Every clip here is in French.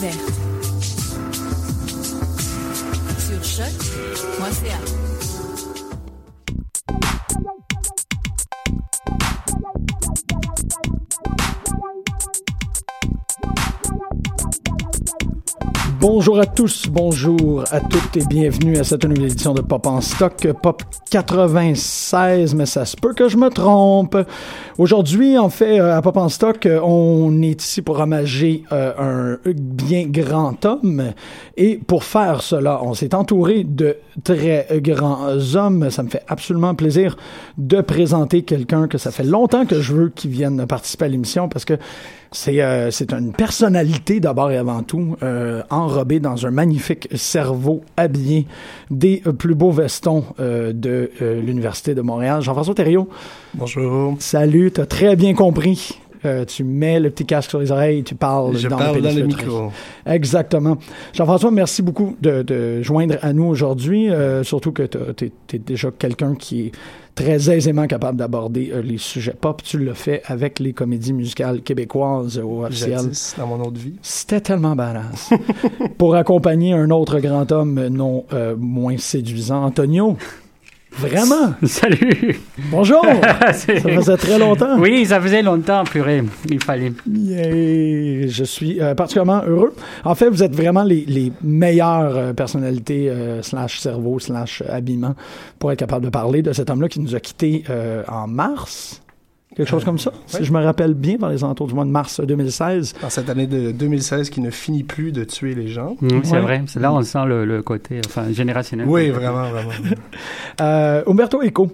Découverte. Sur choc.ca. Bonjour à tous, bonjour à toutes et bienvenue à cette nouvelle édition de Pop en stock, Pop 96, mais ça se peut que je me trompe. Aujourd'hui, en fait, euh, à Pop en stock, euh, on est ici pour ramager euh, un bien grand homme et pour faire cela, on s'est entouré de très grands hommes. Ça me fait absolument plaisir de présenter quelqu'un que ça fait longtemps que je veux qu'il vienne participer à l'émission parce que c'est euh, c'est une personnalité d'abord et avant tout, euh, enrobée dans un magnifique cerveau habillé des plus beaux vestons euh, de euh, l'Université de Montréal. Jean-François Thériault. Bonjour. Salut, tu as très bien compris. Euh, tu mets le petit casque sur les oreilles, tu parles Je dans parle le dans le micro. Exactement. Jean-François, merci beaucoup de, de joindre à nous aujourd'hui, euh, surtout que tu es, déjà quelqu'un qui est très aisément capable d'aborder euh, les sujets pop. Tu le fais avec les comédies musicales québécoises au officiel. Dans mon autre vie. C'était tellement badass. Pour accompagner un autre grand homme non moins séduisant, Antonio. Vraiment? Salut! Bonjour! Ça faisait très longtemps. Oui, ça faisait longtemps, purée. Il fallait. Yeah, je suis euh, particulièrement heureux. En fait, vous êtes vraiment les, les meilleures euh, personnalités euh, slash cerveau slash habillement pour être capable de parler de cet homme-là qui nous a quittés en mars. Quelque chose comme ça, si je me rappelle bien, dans les alentours du mois de mars 2016. Dans cette année de 2016 qui ne finit plus de tuer les gens. Mm, c'est Ouais. vrai. C'est Là, on sent le, le côté enfin, générationnel. Oui, vraiment, vraiment. Euh, Umberto Eco,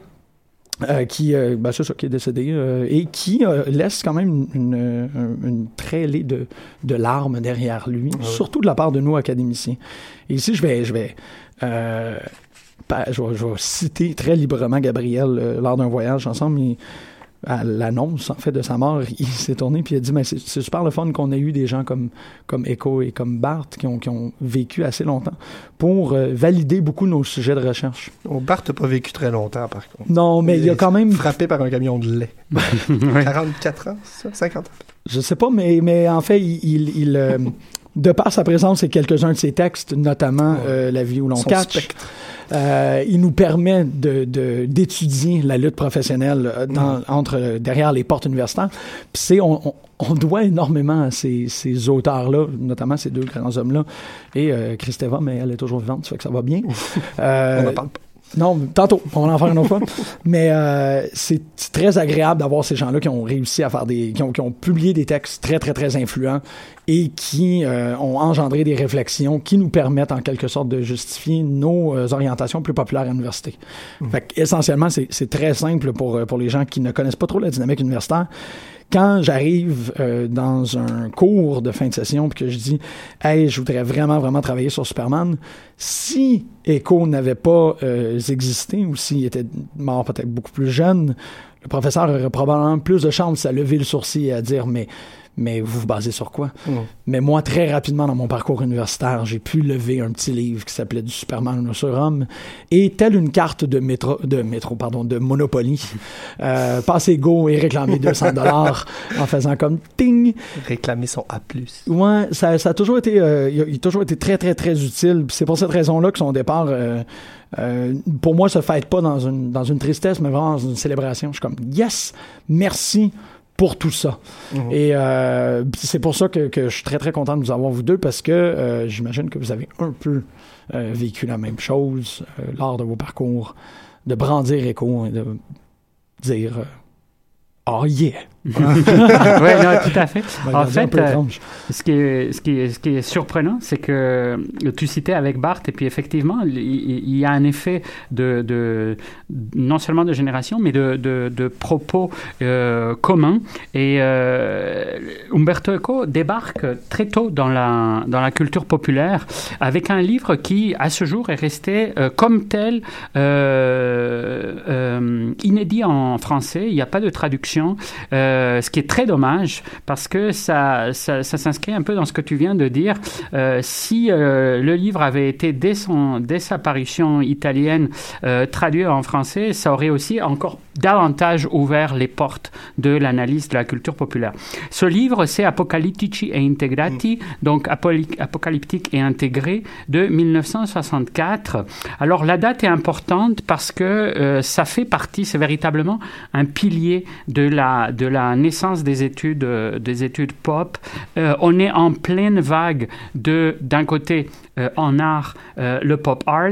euh, qui, euh, ben, c'est ça, qui est décédé, euh, et qui euh, laisse quand même une, une, une traînée de, de larmes derrière lui, Ah surtout de la part de nous, académiciens. Et ici, je vais, je vais, euh, je vais, je vais citer très librement Gabriel euh, lors d'un voyage ensemble. Il- à l'annonce en fait de sa mort, il s'est tourné puis il a dit mais c'est super le fun qu'on ait eu des gens comme comme Echo et comme Bart qui ont, qui ont vécu assez longtemps pour euh, valider beaucoup nos sujets de recherche. Oh, Bart n'a pas vécu très longtemps, par contre. Non, mais il a quand même Frappé par un camion de lait. Ouais. 44 ans, c'est ça? 50 ans. Je sais pas, mais, mais en fait, il, il, il, euh, de par sa présence et quelques-uns de ses textes, notamment Ouais. euh, La vie où l'on catch, euh, il nous permet de, de- d'étudier la lutte professionnelle euh, dans, entre derrière les portes universitaires. Puis c'est on, on, on doit énormément à ces, ces auteurs-là, notamment ces deux grands hommes-là, et euh, Christeva, mais elle est toujours vivante, ça fait que ça va bien. Euh, On en parle pas. Non, tantôt, on va en faire une autre fois. Mais euh, c'est très agréable d'avoir ces gens-là qui ont réussi à faire des, qui ont, qui ont publié des textes très très très influents et qui euh, ont engendré des réflexions qui nous permettent en quelque sorte de justifier nos euh, orientations plus populaires à l'université. Fait que, essentiellement, c'est très simple pour pour les gens qui ne connaissent pas trop la dynamique universitaire quand j'arrive euh, dans un cours de fin de session puis que je dis hey je voudrais vraiment vraiment travailler sur Superman si Echo n'avait pas euh, existé ou s'il était mort peut-être beaucoup plus jeune le professeur aurait probablement plus de chance à lever le sourcil et à dire mais mais vous vous basez sur quoi? Mm. Mais moi, très rapidement dans mon parcours universitaire, j'ai pu lever un petit livre qui s'appelait Du Superman au surhomme et telle une carte de métro, de métro, pardon, de Monopoly, euh, passer go et réclamer 200 dollars en faisant comme ting. Réclamer son A+. Ouais, ça, ça a toujours été, euh, il a, il a toujours été très, très, très utile. C'est pour cette raison-là que son départ, euh, euh, pour moi, se fête pas dans une, dans une tristesse, mais vraiment dans une célébration. Je suis comme, yes, merci pour tout ça. Et euh, c'est pour ça que, que je suis très, très content de vous avoir, vous deux, parce que euh, j'imagine que vous avez un peu euh, vécu la même chose lors de vos parcours, de brandir écho et de dire, oh yeah. Oui, non, tout à fait. Ben, En fait, euh. Ce qui est, ce qui est, ce qui est surprenant, c'est que euh, tu citais avec Bart, et puis effectivement, il, il y a un effet de, de non seulement de génération, mais de, de, de propos euh, communs. Et euh, Umberto Eco débarque très tôt dans la, dans la culture populaire avec un livre qui, à ce jour, est resté euh, comme tel inédit en français. Il n'y a pas de traduction. Euh, ce qui est très dommage parce que ça, ça, s'inscrit un peu dans ce que tu viens de dire. Euh, si euh, le livre avait été dès, son, dès sa parution italienne euh, traduit en français, ça aurait aussi encore davantage ouvert les portes de l'analyse de la culture populaire. Ce livre, c'est Apocalyptici e Integrati, donc apoli- apocalyptique et intégré de 1964. Alors la date est importante parce que euh, ça fait partie, c'est véritablement un pilier de la, de la naissance des études, euh, des études pop. Euh, on est en pleine vague de, d'un côté, euh, en art, euh, le pop art.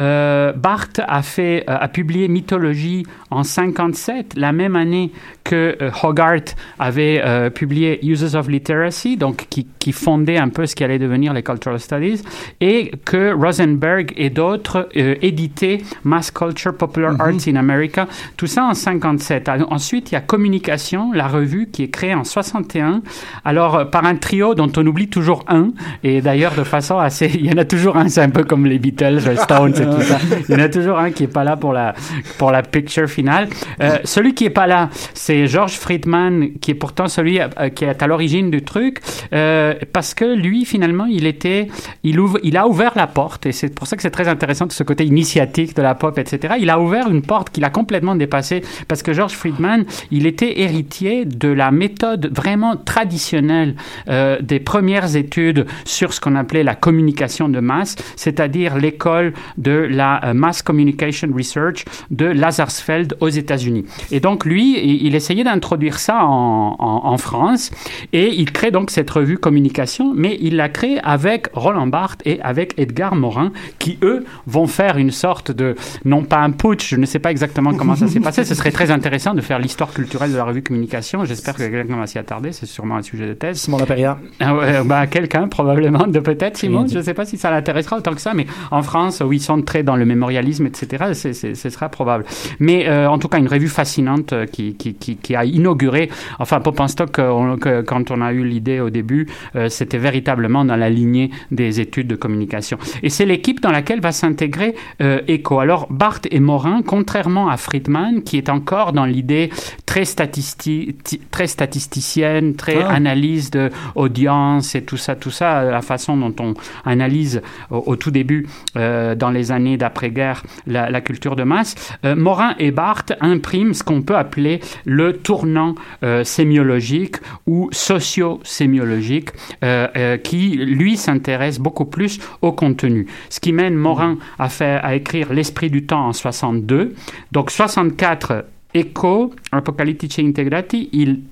Euh, Barthes a fait, euh, a publié Mythologie en 57, la même année que euh, Hogarth avait euh, publié Uses of Literacy, donc qui, qui fondait un peu ce qui allait devenir les cultural studies, et que Rosenberg et d'autres euh, éditaient Mass Culture Popular Arts in America, tout ça en 57. Alors, Ensuite, il y a Communication, la revue qui est créée en 61, alors par un trio dont on oublie toujours un, et d'ailleurs de façon assez, il y en a toujours un, c'est un peu comme les Beatles, les Stones et tout ça. Il y en a toujours un qui est pas là pour la pour la picture finale. Euh, celui qui est pas là, c'est George Friedman, qui est pourtant celui euh, qui est à l'origine du truc, euh, parce que lui finalement, il était, il ouvre, il a ouvert la porte, et c'est pour ça que c'est très intéressant de ce côté initiatique de la pop, etc. Il a ouvert une porte qu'il a complètement dépassée, parce que George Friedman, il était héritier de la méthode vraiment traditionnelle euh, des premières études sur ce qu'on appelait la communication de masse, c'est-à-dire l'école de la Mass Communication Research de Lazarsfeld aux États-Unis. Et donc lui, il, il essayait d'introduire ça en, en- en France. Et il crée donc cette revue Communication, mais il la crée avec Roland Barthes et avec Edgar Morin, qui eux vont faire une sorte de, non pas un putsch, je ne sais pas exactement comment ça s'est passé, ce serait très intéressant de faire l'histoire culturelle de la revue Communication, j'espère que quelqu'un va s'y attarder, c'est sûrement un sujet de thèse. Simon Laperrière. Ah ouais, bah, quelqu'un probablement de peut-être Simon. Je ne sais pas si ça l'intéressera autant que ça mais en France où ils sont très dans le mémorialisme etc ce sera probable. Mais euh, en tout cas une revue fascinante euh, qui, qui, qui, qui a inauguré enfin Pop en Stock euh, on- que- quand on a eu l'idée au début euh, c'était véritablement dans la lignée des études de communication et c'est l'équipe dans laquelle va s'intégrer euh, Eco alors Barthes et Morin contrairement à Friedman qui est encore dans l'idée très, statisti- ti- très statisticienne très Ah. analyse de audience et tout ça, tout ça, la façon dont on analyse au, au tout début, euh, dans les années d'après-guerre, la, la culture de masse. Morin et Barthes impriment ce qu'on peut appeler le tournant euh, sémiologique ou socio-sémiologique, euh, euh, qui, lui, s'intéresse beaucoup plus au contenu. Ce qui mène Morin à, faire, à écrire L'Esprit du temps en 62. Donc 64, Echo, Apocalyptici Integrati, il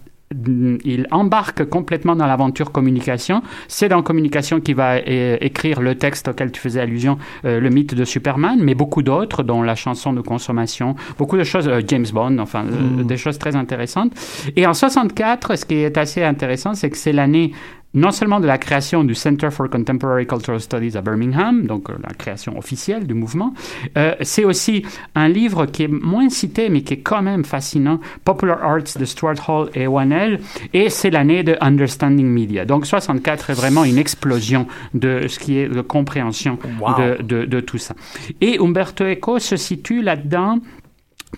il embarque complètement dans l'aventure communication. C'est dans communication qu'il va écrire le texte auquel tu faisais allusion, euh, le mythe de Superman, mais beaucoup d'autres, dont la chanson de consommation, beaucoup de choses, euh, James Bond, enfin, euh, des choses très intéressantes. Et en 64, ce qui est assez intéressant, c'est que c'est l'année non seulement de la création du Center for Contemporary Cultural Studies à Birmingham, donc euh, la création officielle du mouvement, euh, c'est aussi un livre qui est moins cité, mais qui est quand même fascinant, Popular Arts de Stuart Hall et Wanell, et c'est l'année de Understanding Media. Donc 64 est vraiment une explosion de ce qui est de compréhension Wow. de, de, de tout ça. Et Umberto Eco se situe là-dedans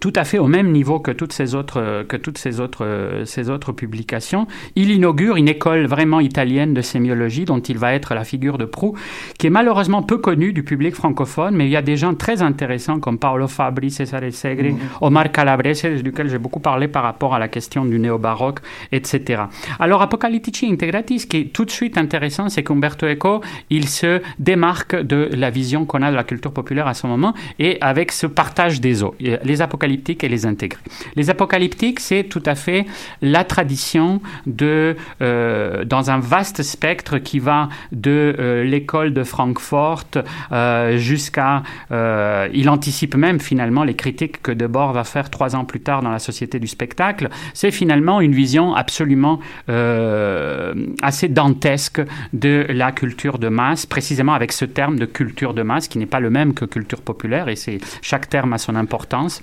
tout à fait au même niveau que toutes ces autres que toutes ces autres ces autres publications. Il inaugure une école vraiment italienne de sémiologie dont il va être la figure de proue, qui est malheureusement peu connue du public francophone, mais il y a des gens très intéressants comme Paolo Fabri, Cesare Segre, mm-hmm. Omar Calabrese, duquel j'ai beaucoup parlé par rapport à la question du néo-baroque, etc. Alors Apocalyptici Integratis, qui est tout de suite intéressant, c'est qu'Umberto Eco, il se démarque de la vision qu'on a de la culture populaire à ce moment et avec ce partage des eaux. Les apocalyptiques et les intégrer. Les apocalyptiques, c'est tout à fait la tradition de, euh, dans un vaste spectre qui va de euh, l'école de Francfort euh, jusqu'à... il anticipe même finalement les critiques que Debord va faire trois ans plus tard dans la Société du spectacle. C'est finalement une vision absolument assez dantesque de la culture de masse, précisément avec ce terme de culture de masse qui n'est pas le même que culture populaire et c'est chaque terme a son importance.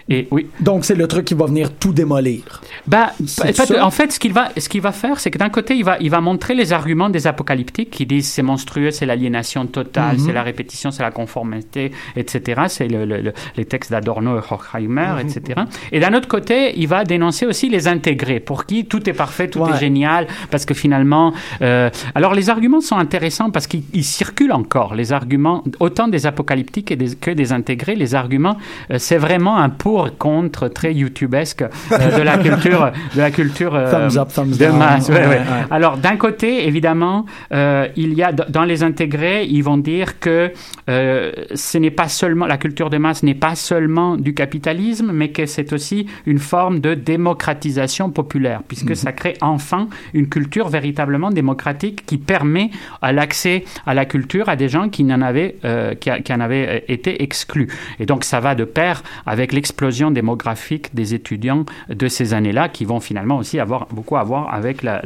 Et oui. Donc c'est le truc qui va venir tout démolir. Bah, en fait, ce qu'il va, ce qu'il va faire, c'est que d'un côté, il va, il va montrer les arguments des apocalyptiques qui disent c'est monstrueux, c'est l'aliénation totale, mhm. c'est la répétition, c'est la conformité, etc. C'est le, les textes d'Adorno et Horkheimer, mhm. etc. Et d'un autre côté, il va dénoncer aussi les intégrés, pour qui tout est parfait, tout est génial, parce que finalement, euh, alors les arguments sont intéressants parce qu'ils circulent encore. Les arguments, autant des apocalyptiques et des, que des intégrés, les arguments, euh, c'est vraiment un pour contre très youtubesque euh, de la culture de la culture euh, de masse. Alors d'un côté, évidemment, euh, il y a dans les intégrés, ils vont dire que ce n'est pas seulement la culture de masse n'est pas seulement du capitalisme, mais que c'est aussi une forme de démocratisation populaire, puisque mhm. ça crée enfin une culture véritablement démocratique qui permet à l'accès à la culture à des gens qui n'en avaient qui, qui, en avaient été exclus. Et donc ça va de pair avec l'explosion démographique des étudiants de ces années-là, qui vont finalement aussi avoir beaucoup à voir avec la,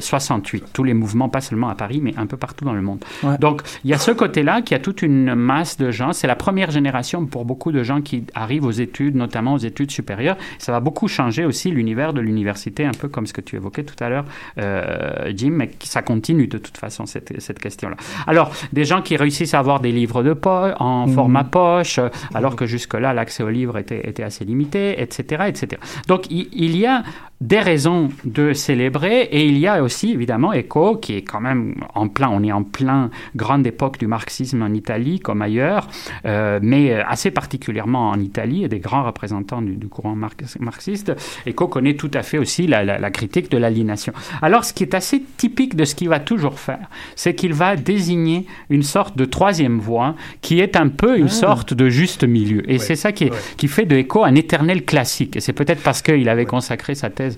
68. Euh, Tous les mouvements, pas seulement à Paris, mais un peu partout dans le monde. Donc, il y a ce côté-là qui a toute une masse de gens. C'est la première génération pour beaucoup de gens qui arrivent aux études, notamment aux études supérieures. Ça va beaucoup changer aussi l'univers de l'université, un peu comme ce que tu évoquais tout à l'heure, euh, Jim, mais ça continue de toute façon, cette, cette question-là. Alors, des gens qui réussissent à avoir des livres de poche, en mmh. format poche, alors que jusque-là, l'accès aux livres était, assez limité, etc. etc. Donc il y a des raisons de célébrer et il y a aussi évidemment Eco qui est quand même en plein, on est en plein grande époque du marxisme en Italie comme ailleurs, euh, mais assez particulièrement en Italie et des grands représentants du, courant marxiste. Eco connaît tout à fait aussi la, la, critique de l'aliénation. Alors ce qui est assez typique de ce qu'il va toujours faire, c'est qu'il va désigner une sorte de troisième voie qui est un peu une ah. sorte de juste milieu. Et c'est ça qui, est, qui fait de Eco un éternel classique. Et c'est peut-être parce qu'il avait consacré sa thèse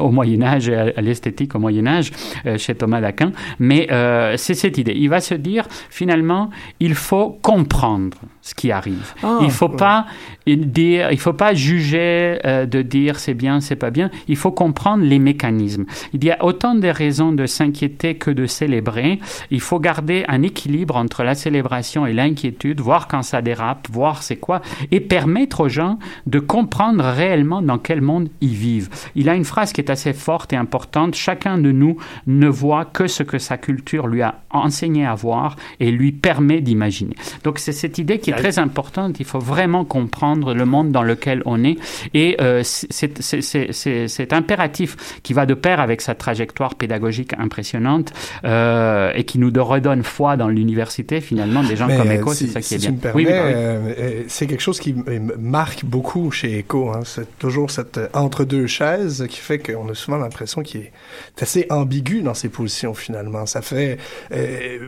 au Moyen Âge et à l'esthétique au Moyen Âge euh, chez Thomas d'Aquin. Mais euh, c'est cette idée. Il va se dire finalement, il faut comprendre ce qui arrive. Ah, il faut pas dire, il faut pas juger euh, de dire c'est bien, c'est pas bien. Il faut comprendre les mécanismes. Il y a autant de raisons de s'inquiéter que de célébrer. Il faut garder un équilibre entre la célébration et l'inquiétude, voir quand ça dérape, voir c'est quoi, et permettre aux gens de comprendre réellement dans quel monde ils vivent. Il a une phrase qui est assez forte et importante. Chacun de nous ne voit que ce que sa culture lui a enseigné à voir et lui permet d'imaginer. Donc c'est cette idée qui est très importante. Il faut vraiment comprendre le monde dans lequel on est. Et euh, c'est impératif qui va de pair avec sa trajectoire pédagogique impressionnante euh, et qui nous redonne foi dans l'université, finalement. Des gens comme Eco, c'est ça qui est bien. oui, euh, c'est quelque chose qui marque beaucoup chez Eco. Hein. C'est toujours cette entre-deux chaises qui fait qu'on a souvent l'impression qu'il est assez ambigu dans ses positions, finalement. Ça fait...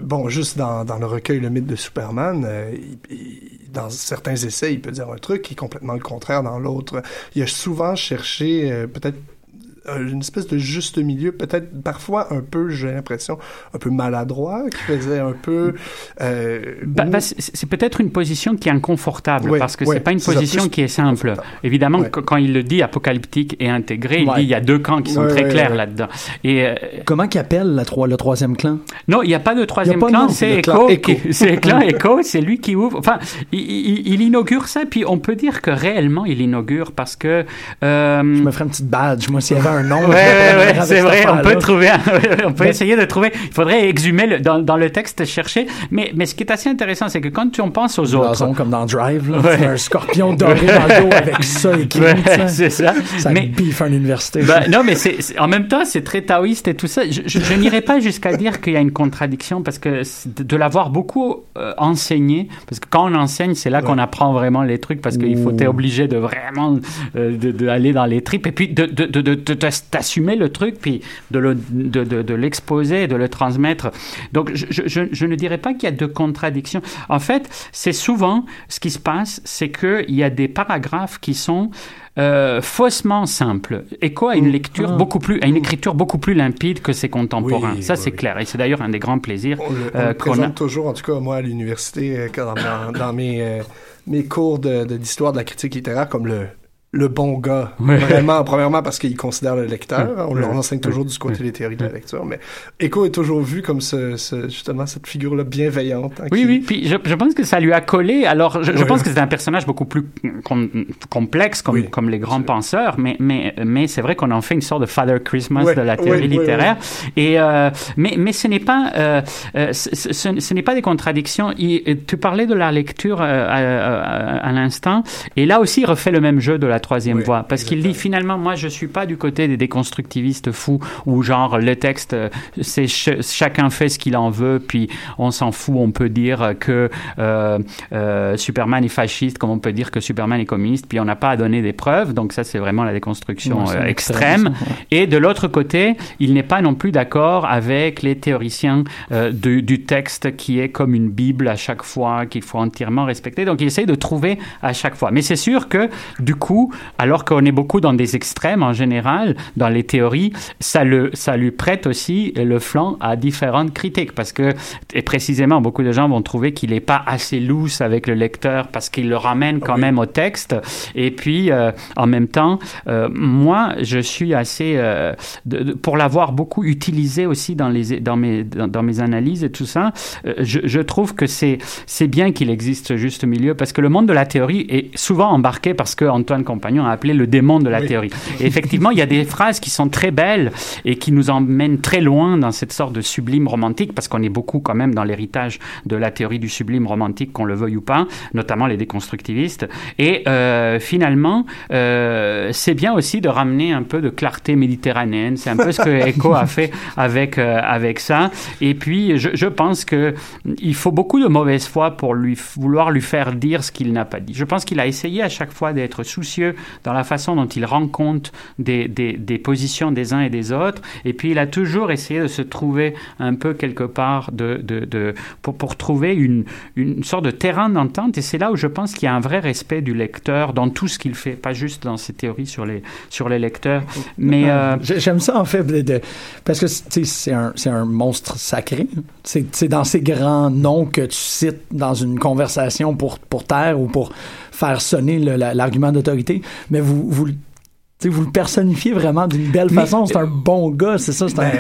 bon, juste dans, dans, le recueil Le mythe de Superman, il, dans certains essais, il peut dire un truc qui est complètement le contraire dans l'autre. Il a souvent cherché euh, peut-être une espèce de juste milieu, peut-être parfois un peu, j'ai l'impression, un peu maladroit, qui faisait un peu... Euh, bah, bah, c'est peut-être une position qui est inconfortable, parce que c'est pas une position qui est simple. Évidemment, quand il le dit apocalyptique et intégré, il dit il y a deux camps qui sont très clairs là-dedans. Et euh, Comment qu'il appelle la, le troisième clan? Non, il n'y a pas de troisième clan, c'est Echo. C'est clan Echo, c'est lui qui ouvre. Enfin, il, inaugure ça, puis on peut dire que réellement il inaugure parce que... Je me ferai une petite badge, moi, s'il y avait un nom. Ouais, ouais, c'est vrai. On peut trouver, un, on peut essayer de trouver. Il faudrait exhumer le, dans, dans, le texte, chercher. Mais, mais ce qui est assez intéressant, c'est que quand on pense aux autres, blason comme dans Drive, là, ouais. un scorpion doré dans le dos avec ça écrit. Ouais, c'est ça. Ça mais, biffe une université. Ben, non, mais c'est, en même temps, c'est très taoïste et tout ça. Je, je, je n'irai pas jusqu'à dire qu'il y a une contradiction parce que de l'avoir beaucoup euh, enseigné, parce que quand on enseigne, c'est là qu'on apprend vraiment les trucs parce qu'il faut, t'es obligé de vraiment euh, d'aller dans les tripes et puis de, de, de, d'assumer le truc puis de, le, de, de, l'exposer, de le transmettre. Donc, je, je, je ne dirais pas qu'il y a de contradiction. En fait, c'est souvent ce qui se passe, c'est qu'il y a des paragraphes qui sont euh, faussement simple. Echo a une mm. lecture ah. beaucoup plus, une écriture beaucoup plus limpide que ses contemporains. ça, c'est clair. Et c'est d'ailleurs un des grands plaisirs. On le, euh, présente toujours, en tout cas, moi, à l'université, euh, dans, dans, mes, mes cours d'histoire de, de, la critique littéraire, comme le, le bon gars. Vraiment, premièrement parce qu'il considère le lecteur. On leur enseigne toujours du côté des théories de la lecture. Mais Echo est toujours vu comme ce, ce justement cette figure-là bienveillante. Hein, oui, oui. Puis je, je, pense que ça lui a collé. Alors, je, je pense que c'est un personnage beaucoup plus com complexe comme, comme les grands penseurs. Mais, mais, mais c'est vrai qu'on en fait une sorte de Father Christmas de la théorie littéraire. Et, euh, mais, mais ce n'est pas, euh, euh ce, ce, n'est pas des contradictions. Il, tu parlais de la lecture euh, à, à, à l'instant. Et là aussi, il refait le même jeu de la troisième voie. Parce qu'il dit finalement, moi, je suis pas du côté des déconstructivistes fous où genre le texte, euh, c'est chacun fait ce qu'il en veut, puis on s'en fout. On peut dire que euh, euh, Superman est fasciste, comme on peut dire que Superman est communiste, puis on n'a pas à donner des preuves. Donc ça, c'est vraiment la déconstruction euh, extrême. Et de l'autre côté, il n'est pas non plus d'accord avec les théoriciens euh, du, du texte qui est comme une bible à chaque fois qu'il faut entièrement respecter. Donc il essaye de trouver à chaque fois. Mais c'est sûr que du coup, alors qu'on est beaucoup dans des extrêmes en général, dans les théories, ça, le, ça lui prête aussi le flanc à différentes critiques, parce que, et précisément, beaucoup de gens vont trouver qu'il n'est pas assez loose avec le lecteur, parce qu'il le ramène quand même au texte, et puis, euh, en même temps, euh, moi, je suis assez, euh, de, de, pour l'avoir beaucoup utilisé aussi dans, les, dans, mes, dans, dans mes analyses et tout ça, je, je, trouve que c'est bien qu'il existe juste milieu, parce que le monde de la théorie est souvent embarqué parce que Antoine compagnon a appelé le démon de la oui. théorie. Et effectivement, il y a des phrases qui sont très belles et qui nous emmènent très loin dans cette sorte de sublime romantique, parce qu'on est beaucoup quand même dans l'héritage de la théorie du sublime romantique, qu'on le veuille ou pas, notamment les déconstructivistes. Et euh, finalement, euh, c'est bien aussi de ramener un peu de clarté méditerranéenne. C'est un peu ce que Echo a fait avec, euh, avec ça. Et puis, je, je pense que il faut beaucoup de mauvaise foi pour lui vouloir lui faire dire ce qu'il n'a pas dit. Je pense qu'il a essayé à chaque fois d'être soucieux dans la façon dont il rend compte des, des, des, positions des uns et des autres. Et puis, il a toujours essayé de se trouver un peu quelque part de, de, de pour, pour, trouver une, une sorte de terrain d'entente. Et c'est là où je pense qu'il y a un vrai respect du lecteur dans tout ce qu'il fait, pas juste dans ses théories sur les, sur les lecteurs. Mais euh... j'aime ça en fait, de, de, parce que c'est un, un monstre sacré. C'est dans ces grands noms que tu cites dans une conversation pour, pour taire ou pour faire sonner l'argument d'autorité, mais vous, vous, vous le personnifiez vraiment d'une belle façon. C'est un bon gars, c'est ça. Un... Ben,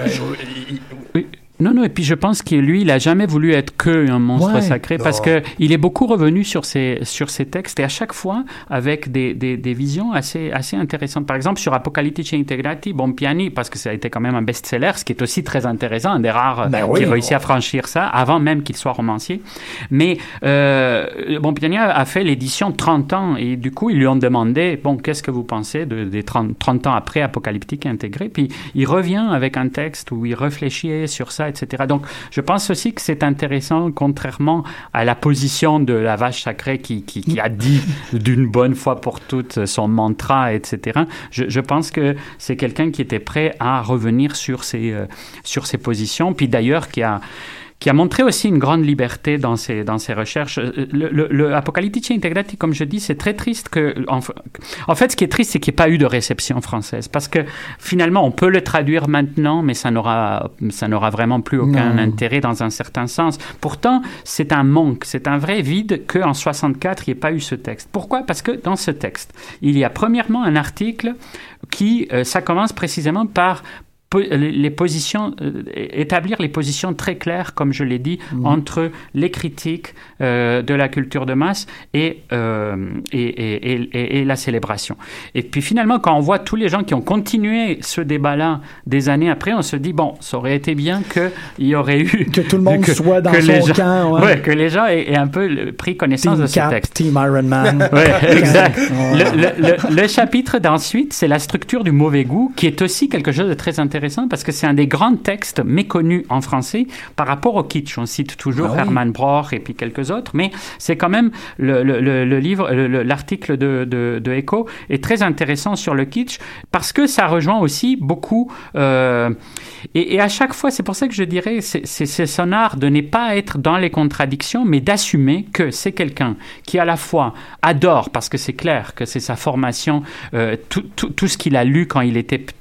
oui. Non, non, et puis je pense que lui, il n'a jamais voulu être que un monstre ouais, sacré non. parce qu'il est beaucoup revenu sur ses, sur ses textes et à chaque fois avec des, des, des visions assez, assez intéressantes. Par exemple, sur Apocalyptici Integrati, Bompiani, parce que ça a été quand même un best-seller, ce qui est aussi très intéressant, un des rares ben oui, qui réussit à franchir ça avant même qu'il soit romancier. Mais euh, Bompiani a fait l'édition 30 ans et du coup, ils lui ont demandé, bon, qu'est-ce que vous pensez de, des 30, 30 ans après Apocalyptique intégré? Puis il revient avec un texte où il réfléchit sur ça etc. Donc, je pense aussi que c'est intéressant, contrairement à la position de la vache sacrée qui, a dit d'une bonne fois pour toutes son mantra, etc. Je, je pense que c'est quelqu'un qui était prêt à revenir sur ses, euh, sur ses positions, puis d'ailleurs qui a qui a montré aussi une grande liberté dans ses, dans ses recherches. Le, le, le Apocalyptici Integrati, comme je dis, c'est très triste que... En, en, fait, ce qui est triste, c'est qu'il n'y ait pas eu de réception française. Parce que finalement, on peut le traduire maintenant, mais ça n'aura, ça n'aura vraiment plus aucun non. intérêt dans un certain sens. Pourtant, c'est un manque, c'est un vrai vide qu'en 64, il n'y ait pas eu ce texte. Pourquoi? Parce que dans ce texte, il y a premièrement un article qui, euh, ça commence précisément par les positions, euh, établir les positions très claires, comme je l'ai dit, mhm. entre les critiques euh, de la culture de masse et, euh, et, et, et, la célébration. Et puis finalement, quand on voit tous les gens qui ont continué ce débat-là des années après, on se dit, bon, ça aurait été bien qu'il y aurait eu... Que tout le monde soit dans son camp. Ouais. que les gens aient, un peu pris connaissance de ce texte. Team Iron Man. ouais, exact. Le, le, le chapitre d'ensuite, c'est la structure du mauvais goût, qui est aussi quelque chose de très intéressant parce que c'est un des grands textes méconnus en français par rapport au kitsch. On cite toujours ah Hermann Broch et puis quelques autres, mais c'est quand même le, le, livre, l'article de, de, Echo est très intéressant sur le kitsch parce que ça rejoint aussi beaucoup. Euh, et, et, à chaque fois, c'est pour ça que je dirais, c'est son art de ne pas être dans les contradictions, mais d'assumer que c'est quelqu'un qui à la fois adore, parce que c'est clair que c'est sa formation, euh, tout, tout, tout, ce qu'il a lu quand il était petit,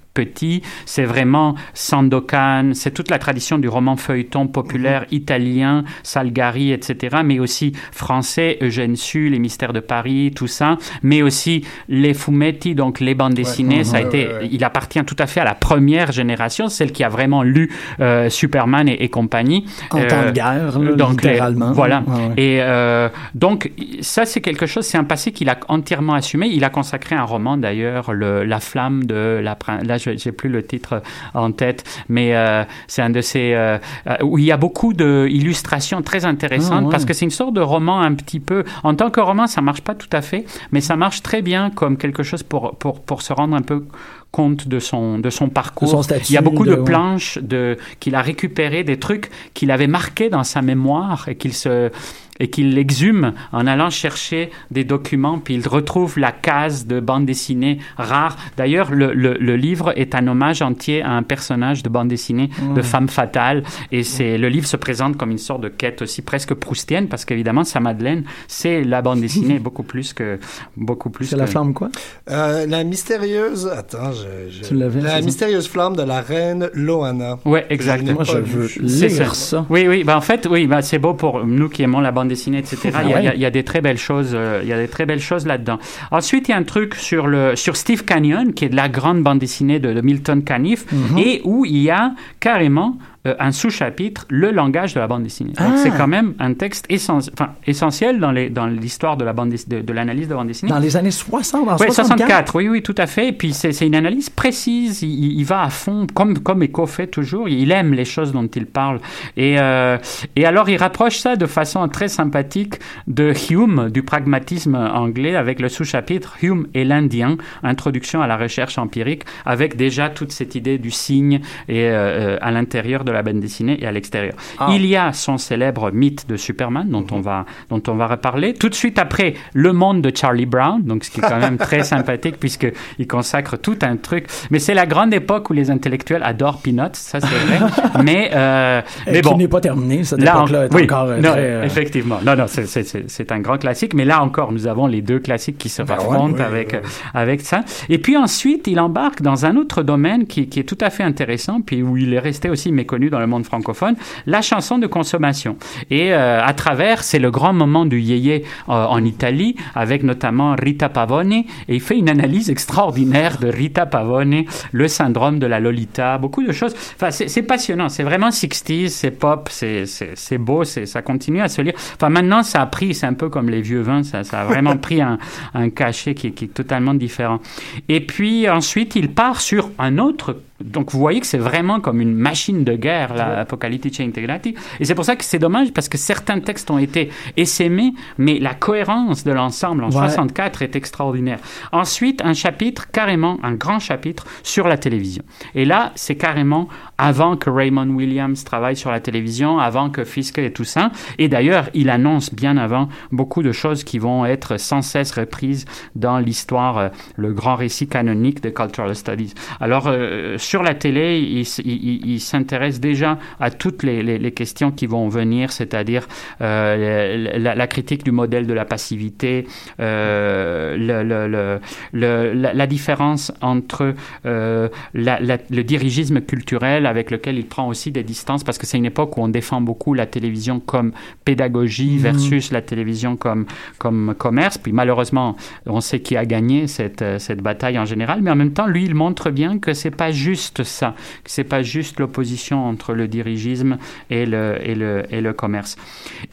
c'est vraiment Sandokan, c'est toute la tradition du roman feuilleton populaire mhm. italien, Salgari, etc., mais aussi français, Eugène Sue, Les Mystères de Paris, tout ça, mais aussi les fumetti, donc les bandes dessinées, ça a été, il appartient tout à fait à la première génération, celle qui a vraiment lu euh, Superman et, compagnie. En temps de euh, guerre, donc, littéralement. voilà. Et euh, donc, ça, c'est quelque chose, c'est un passé qu'il a entièrement assumé. Il a consacré un roman, d'ailleurs, La flamme de la, la j'ai plus le titre en tête, mais euh, c'est un de ces euh, euh, où il y a beaucoup d'illustrations très intéressantes ah, parce que c'est une sorte de roman un petit peu. En tant que roman, ça marche pas tout à fait, mais ça marche très bien comme quelque chose pour pour pour se rendre un peu compte de son de son parcours. il y a beaucoup de, planches de qu'il a récupéré des trucs qu'il avait marqués dans sa mémoire et qu'il se et qu'il l'exhume en allant chercher des documents, puis il retrouve la case de bande dessinée rare. D'ailleurs, le, le, livre est un hommage entier à un personnage de bande dessinée de femme fatale, et c'est le livre se présente comme une sorte de quête aussi presque proustienne, parce qu'évidemment, sa Madeleine, c'est la bande dessinée beaucoup plus que beaucoup plus. C'est la flamme quoi? Euh, La mystérieuse. Attends, je. Tu l'avais. La mystérieuse flamme de la reine Loana. Ouais, exactement. Moi, je veux lire ça. Oui, oui. Ben, en fait, oui, ben, c'est beau pour nous qui aimons la bande dessinée, etc. il, y a, des très belles choses, euh, il y a des très belles choses là-dedans. Ensuite, il y a un truc sur le sur Steve Canyon, qui est de la grande bande dessinée de, Milton Caniff, mhm. et où il y a carrément euh, un sous-chapitre, le langage de la bande dessinée. Ah. C'est quand même un texte essentiel, enfin, essentiel dans, les, dans l'histoire de, la bande de, de l'analyse de bande dessinée. Dans les années 60, en oui, 64, oui, oui, tout à fait. Et puis c'est, une analyse précise, il, il, va à fond, comme, comme Eco fait toujours, il aime les choses dont il parle. Et, euh, et alors il rapproche ça de façon très sympathique de Hume, du pragmatisme anglais, avec le sous-chapitre Hume et l'Indien, introduction à la recherche empirique, avec déjà toute cette idée du signe et euh, à l'intérieur de de la bande dessinée et à l'extérieur. Ah. Il y a son célèbre mythe de Superman dont on va dont on va reparler. Tout de suite après, le monde de Charlie Brown, donc ce qui est quand même très sympathique puisque il consacre tout un truc. Mais c'est la grande époque où les intellectuels adorent Peanuts, ça c'est vrai. mais euh, mais bon, n'est pas terminé cette époque-là est encore euh, non, euh, effectivement. Non non, c'est un grand classique. Mais là encore, nous avons les deux classiques qui se ben affrontent avec avec ça. Et puis ensuite, il embarque dans un autre domaine qui, qui est tout à fait intéressant, puis où il est resté aussi méconnu dans le monde francophone, la chanson de consommation. Et euh, à travers, c'est le grand moment du yéyé euh, en Italie, avec notamment Rita Pavone, et il fait une analyse extraordinaire de Rita Pavone, le syndrome de la Lolita, beaucoup de choses. Enfin, c'est passionnant, c'est vraiment 60s, c'est pop, c'est beau, ça continue à se lire. Enfin, maintenant, ça a pris, c'est un peu comme les vieux vins, ça, ça a vraiment pris un, un cachet qui, qui est totalement différent. Et puis ensuite, il part sur un autre donc vous voyez que c'est vraiment comme une machine de guerre, la Apocalyptic Integrati. Et c'est pour ça que c'est dommage parce que certains textes ont été essaimés, mais la cohérence de l'ensemble en 64 est extraordinaire. Ensuite, un chapitre, carrément un grand chapitre sur la télévision. Et là, c'est carrément avant que Raymond Williams travaille sur la télévision, avant que Fiske et tout ça. Et d'ailleurs, il annonce bien avant beaucoup de choses qui vont être sans cesse reprises dans l'histoire, euh, le grand récit canonique de Cultural Studies. Alors, euh, sur la télé, il, s'intéresse déjà à toutes les, questions qui vont venir, c'est-à-dire euh, la, critique du modèle de la passivité, euh, la, différence entre euh, le dirigisme culturel avec lequel il prend aussi des distances, parce que c'est une époque où on défend beaucoup la télévision comme pédagogie mmh. versus la télévision comme, comme commerce. Puis malheureusement, on sait qui a gagné cette, cette bataille en général, mais en même temps, lui, il montre bien que c'est pas juste juste ça, que c'est pas juste l'opposition entre le dirigisme et le, et le, et le commerce.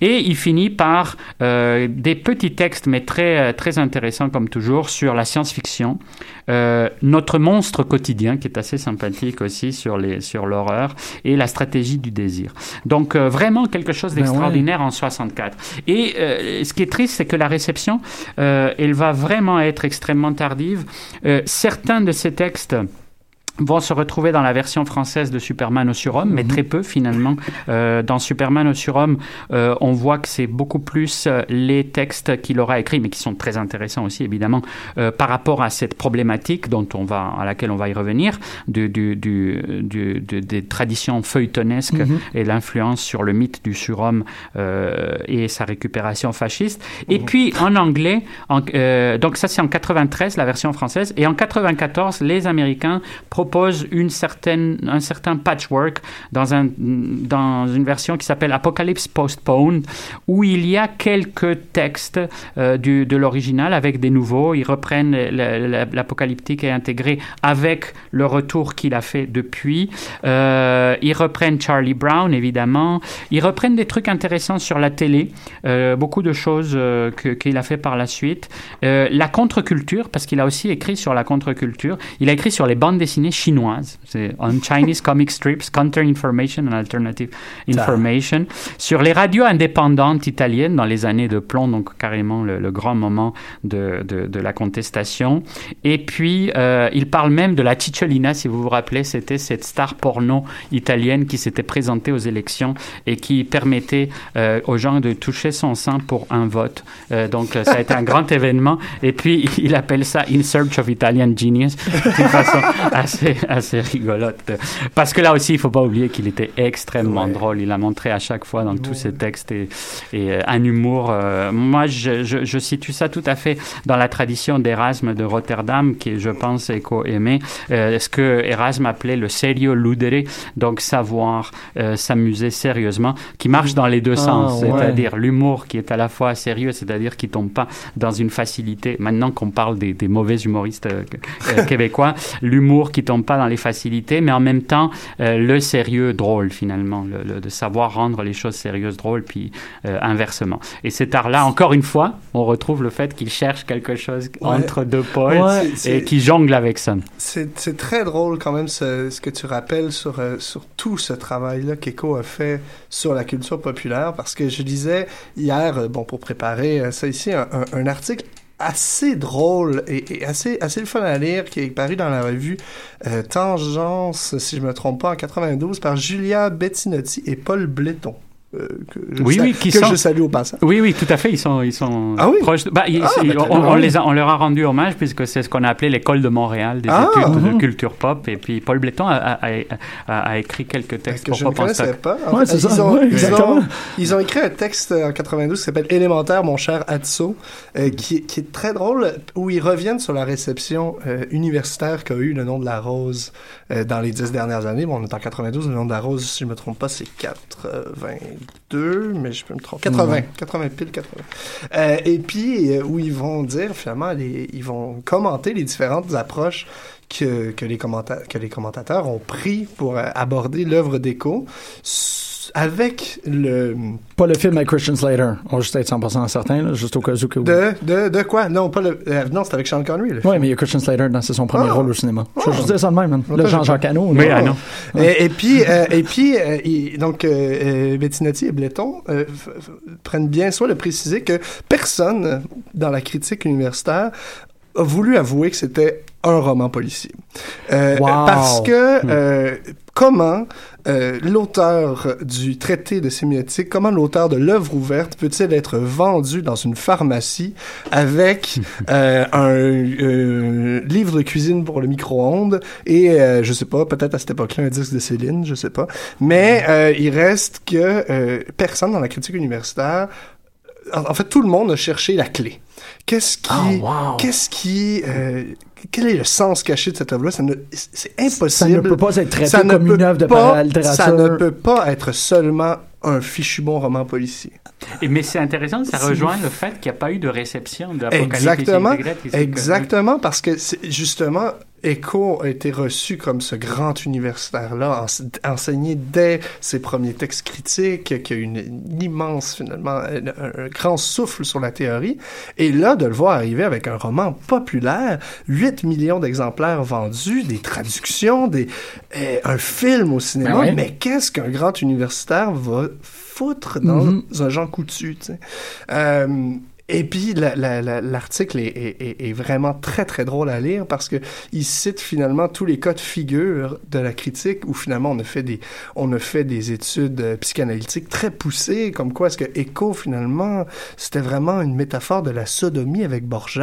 Et il finit par euh, des petits textes, mais très, très intéressants comme toujours, sur la science-fiction, euh, notre monstre quotidien, qui est assez sympathique aussi sur les sur l'horreur, et la stratégie du désir. Donc euh, vraiment quelque chose Ben d'extraordinaire en 64. Et euh, ce qui est triste, c'est que la réception, elle va vraiment être extrêmement tardive. Certains de ces textes vont se retrouver dans la version française de Superman au surhomme, mais très peu finalement. Euh, dans Superman au surhomme, euh, on voit que c'est beaucoup plus euh, les textes qu'il aura écrits, mais qui sont très intéressants aussi évidemment, euh, par rapport à cette problématique dont on va, à laquelle on va y revenir, du, du, du, du- du- des traditions feuilletonesques Mhm. et l'influence sur le mythe du surhomme euh, et sa récupération fasciste. Et puis en anglais, en- euh, donc ça c'est en 93 la version française, et en 94 les Américains proposent une certaine, un certain patchwork dans, un, dans une version qui s'appelle Apocalypse Postponed, où il y a quelques textes euh, du, de l'original avec des nouveaux. Ils reprennent la- la- l'apocalyptique et intégré avec le retour qu'il a fait depuis. Euh, ils reprennent Charlie Brown, évidemment. Ils reprennent des trucs intéressants sur la télé, euh, beaucoup de choses qu'il a fait par la suite. La contre-culture, parce qu'il a aussi écrit sur la contre-culture. Il a écrit sur les bandes dessinées chinoises. C'est On Chinese Comic Strips, Counter-Information and Alternative Information. Sur les radios indépendantes italiennes dans les années de plomb, donc carrément le, le grand moment de, de, de la contestation. Et puis, euh, il parle même de la Cicciolina, si vous vous rappelez, c'était cette star porno italienne qui s'était présentée aux élections et qui permettait euh, aux gens de toucher son sein pour un vote. Euh, donc, ça a été un grand événement. Et puis, il appelle ça In Search of Italian Genius, d'une façon assez, assez rigolote. Parce que là aussi, il faut pas oublier qu'il était extrêmement Ouais. drôle. Il a montré à chaque fois dans tous ses textes et, et euh, un humour. euh, moi, je, je, je situe ça tout à fait dans la tradition d'Erasme de Rotterdam, qui est, je pense, éco-aimé. Euh, ce que Erasme appelait le serio ludere, donc savoir euh, s'amuser sérieusement, qui marche dans les deux Ah, sens. ouais. C'est-à-dire l'humour qui est à la fois sérieux, c'est-à-dire qui tombe pas dans une facilité. Maintenant qu'on parle des, des mauvais humoristes québécois, l'humour qui tombe pas dans les facilités, mais en même temps euh, le sérieux drôle finalement, le, le- de savoir rendre les choses sérieuses drôles, puis euh, inversement. Et cet art-là, encore une fois, on retrouve le fait qu'il cherche quelque chose Ouais. entre deux pôles Ouais. Et qui jongle avec ça. C'est très drôle quand même ce, ce que tu rappelles sur, euh, sur tout ce travail-là qu'Echo a fait sur la culture populaire parce que je lisais hier, bon, pour préparer ça ici, un, un- un article assez drôle et, assez, assez le fun à lire qui est paru dans la revue euh, Tangence, si je me trompe pas, en 92 par Julia Bettinotti et Paul Bletton. Euh, que je, Oui, oui, qui que sont- je salue au passage. Oui, oui, tout à fait. Ils sont, ils sont Ah oui? proches. de- bah, ils- Ah, ils- très on, on les a- on leur a rendu hommage puisque c'est ce qu'on a appelé l'école de Montréal des Ah, études de mhm. culture pop. Et puis Paul Bletton a, a- a- a- a écrit quelques textes que pour je ne en connaissais stock. pas. En Ouais, fait, c'est ils, ont, ils, ont, ils ont écrit un texte en 92 qui s'appelle Élémentaire, mon cher Atso, euh, qui, qui est très drôle, où ils reviennent sur la réception euh, universitaire qu'a eu le nom de la rose euh, dans les dix dernières années. Bon, on est en 92, le nom de la rose, si je me trompe pas, c'est 82, mais je peux me tromper. 80, 80 pile 80. Euh, et puis, euh, où ils vont dire, finalement, les, ils vont commenter les différentes approches que, que, les, commenta- que les commentateurs ont pris pour euh, aborder l'œuvre d'écho avec le... Pas le film avec Christian Slater. On va juste être 100% certain, là, juste au cas où que... De, de, de quoi? Non, pas le... euh, non, c'est avec Sean Connery, le film. mais il y a Christian Slater dans c'est son premier Ah. rôle au cinéma. Je Ah. vais juste dire ça de même, man. Là, j'ai Jean-Jacques Hano. Oui, là. ah non. Et, et puis, euh, et puis euh, donc, euh, Bettinotti et Bletton euh, prennent bien soin de préciser que personne dans la critique universitaire a voulu avouer que c'était un roman policier. Euh, Wow. Parce que euh, comment euh, l'auteur du traité de sémiotique, comment l'auteur de l'œuvre ouverte peut-il être vendu dans une pharmacie avec euh, un euh, livre de cuisine pour le micro-ondes et euh, je sais pas, peut-être à cette époque-là un disque de Céline, je sais pas. Mais euh, il reste que euh, personne dans la critique universitaire en, fait, tout le monde a cherché la clé. Qu'est-ce qui, Oh, wow. qu'est-ce qui, euh, quel est le sens caché de cette œuvre-là? Ça ne- C'est impossible. Ça ne peut pas être traité comme une œuvre de littérature. Ça ne peut pas être seulement un fichu bon roman policier. Et- mais c'est intéressant, ça rejoint le fait qu'il n'y a pas eu de réception d'Apocalypse Exactement, Intégrate, ici, que- exactement, parce que c'est- justement, Echo a été reçu comme ce grand universitaire-là, ens- enseigné dès ses premiers textes critiques, qui a une, une immense, finalement, un, un grand souffle sur la théorie. Et là, de le voir arriver avec un roman populaire, 8 millions d'exemplaires vendus, des traductions, des, euh, un film au cinéma. Ben ouais. Mais qu'est-ce qu'un grand universitaire va foutre dans Mhm. un Jean Coutu, tu sais? Euh, et puis la- la- la- l'article est, est- est- est vraiment très très drôle à lire parce que il cite finalement tous les cas de figure de la critique où finalement on a fait des on a fait des études euh, psychanalytiques très poussées comme quoi est-ce que Echo finalement c'était vraiment une métaphore de la sodomie avec Borges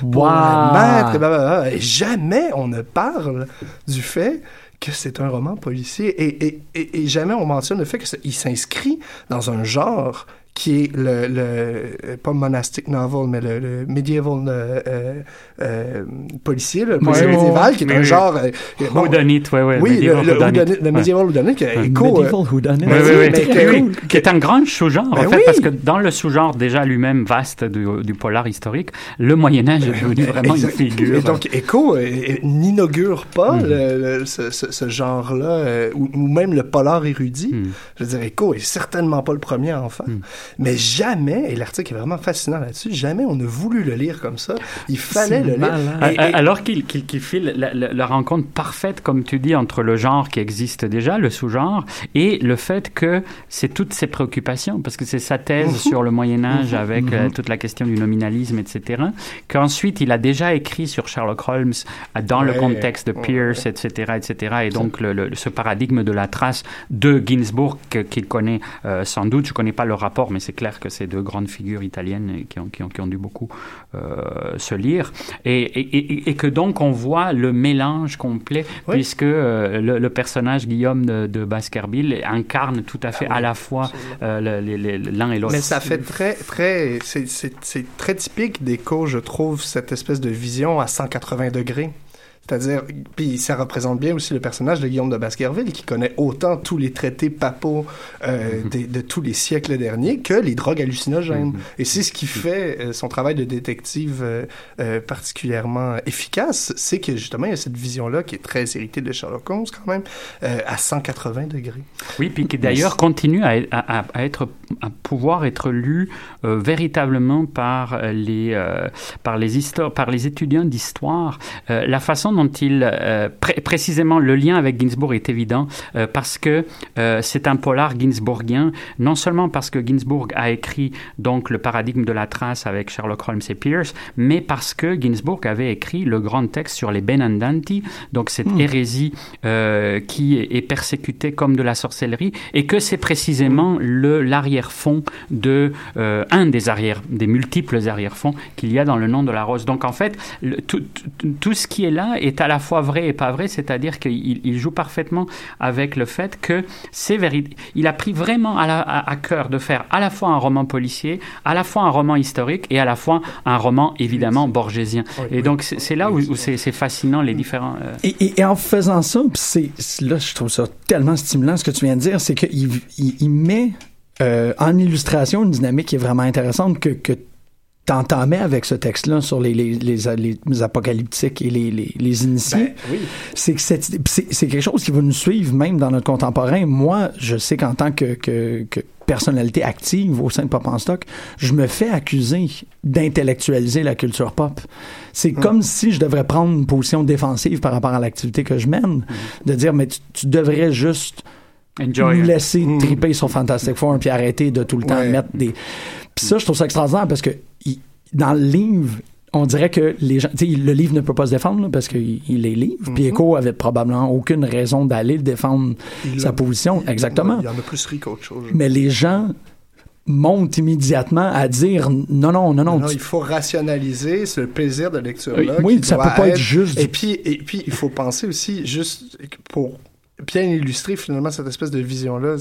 pour Wow. et blablabla. Et jamais on ne parle du fait que c'est un roman policier et, et, et, et jamais on mentionne le fait qu'il s'inscrit dans un genre qui est le, le euh, pas monastic novel, mais le, le medieval euh, euh, euh, policier, le policier Ouais, médiéval, qui est un oui. genre... euh, bon, Whodunit, ouais, ouais. oui, le, medieval le, medieval whodunit, qui a écho... qui- est un grand sous-genre, Ben en fait, oui. parce que dans le sous-genre déjà lui-même vaste du, du polar historique, le Moyen-Âge est devenu vraiment une figure. Et donc, Echo euh, euh, n'inaugure pas Mhm. le- le- ce, ce- ce genre-là, euh, ou, ou même le polar érudit. Hmm. Je veux dire, Echo est certainement pas le premier à en faire. Mm. Mais jamais, et l'article est vraiment fascinant là-dessus, jamais on a voulu le lire comme ça. Il fallait le lire. Et- Alors qu'il qu'il file la, la- la rencontre parfaite, comme tu dis, entre le genre qui existe déjà, le sous-genre, et le fait que c'est toutes ses préoccupations, parce que c'est sa thèse Mhm. sur le Moyen Âge Mhm. avec euh, toute la question du nominalisme, etc., qu'ensuite il a déjà écrit sur Sherlock Holmes euh, dans le contexte de Ouais, Pierce, etc., etc., et donc le, le- ce paradigme de la trace de Ginsburg qu'il connaît euh, sans doute. Je connais pas le rapport, mais c'est clair que c'est deux grandes figures italiennes qui ont, qui ont, qui ont dû beaucoup euh, se lire. Et, et, et- et que donc on voit le mélange complet, Oui. puisque euh, le, le personnage Guillaume de, de Baskerville incarne tout à fait Ah oui, à la fois euh, l'un et l'autre. Mais ça fait très, très, c'est- très typique d'Echo, je trouve, cette espèce de vision à 180 degrés. C'est-à-dire, puis ça représente bien aussi le personnage de Guillaume de Baskerville, qui connaît autant tous les traités papaux euh, Mhm. des- de tous les siècles derniers que les drogues hallucinogènes. Mhm. Et c'est ce qui fait euh, son travail de détective euh, particulièrement efficace, c'est que justement, il y a cette vision-là qui est très héritée de Sherlock Holmes quand même, à 180 degrés. Oui, puis qui d'ailleurs continue à, à- à être, à pouvoir être lu véritablement par les, par les, histo- par les étudiants d'histoire. La façon dont euh, pré- précisément, le lien avec Ginsburg est évident euh, parce que euh, c'est un polar ginsburgien, non seulement parce que Ginsburg a écrit donc le paradigme de la trace avec Sherlock Holmes et Pierce, mais parce que Ginsburg avait écrit le grand texte sur les Benandanti, donc cette hérésie euh, qui est persécutée comme de la sorcellerie, et que c'est précisément le l'arrière-fond de un des arrière, des multiples arrière-fonds qu'il y a dans le nom de la rose. Donc en fait, le- tout, tout- tout ce qui est là est à la fois vrai et pas vrai, c'est-à-dire qu'il il joue parfaitement avec le fait que c'est. Il a pris vraiment à, la- à, à cœur de faire à la fois un roman policier, à la fois un roman historique et à la fois un roman évidemment borgésien. Et donc c'est là où, où c'est fascinant les différents. euh, Et, et- et en faisant ça, c'est c'est- là, je trouve ça tellement stimulant ce que tu viens de dire, c'est qu'il il, il met euh, en illustration une dynamique qui est vraiment intéressante que, que t'entamais avec ce texte-là sur les, les, les, les apocalyptiques et les, les, les initiés. oui. C'est que c'est quelque chose qui va nous suivre même dans notre contemporain. Moi, je sais qu'en tant que, que, que personnalité active au sein de Pop en Stock, je me fais accuser d'intellectualiser la culture pop. C'est comme si je devrais prendre une position défensive par rapport à l'activité que je mène, de dire mais tu, tu devrais juste Enjoy. nous laisser Mm. triper sur Fantastic Four puis arrêter de tout le temps Ouais. mettre des puis ça je trouve ça extraordinaire parce que dans le livre on dirait que les gens, tu sais, le livre ne peut pas se défendre là, parce qu'il il est livre. Puis Echo avait probablement aucune raison d'aller défendre Il sa a- position. Exactement. Il y en a plus ri qu'autre chose. Mais les gens montent immédiatement à dire non, non, non, non. Non, tu- il faut rationaliser ce plaisir de lecture là. Oui, ça peut pas être juste du- Et puis, et puis, il faut penser aussi juste pour bien illustrer finalement cette espèce de vision là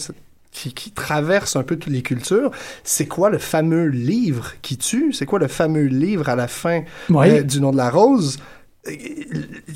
qui, qui traverse un peu toutes les cultures. C'est quoi le fameux livre qui tue? C'est quoi le fameux livre à la fin Oui. euh, du nom de la rose? Euh,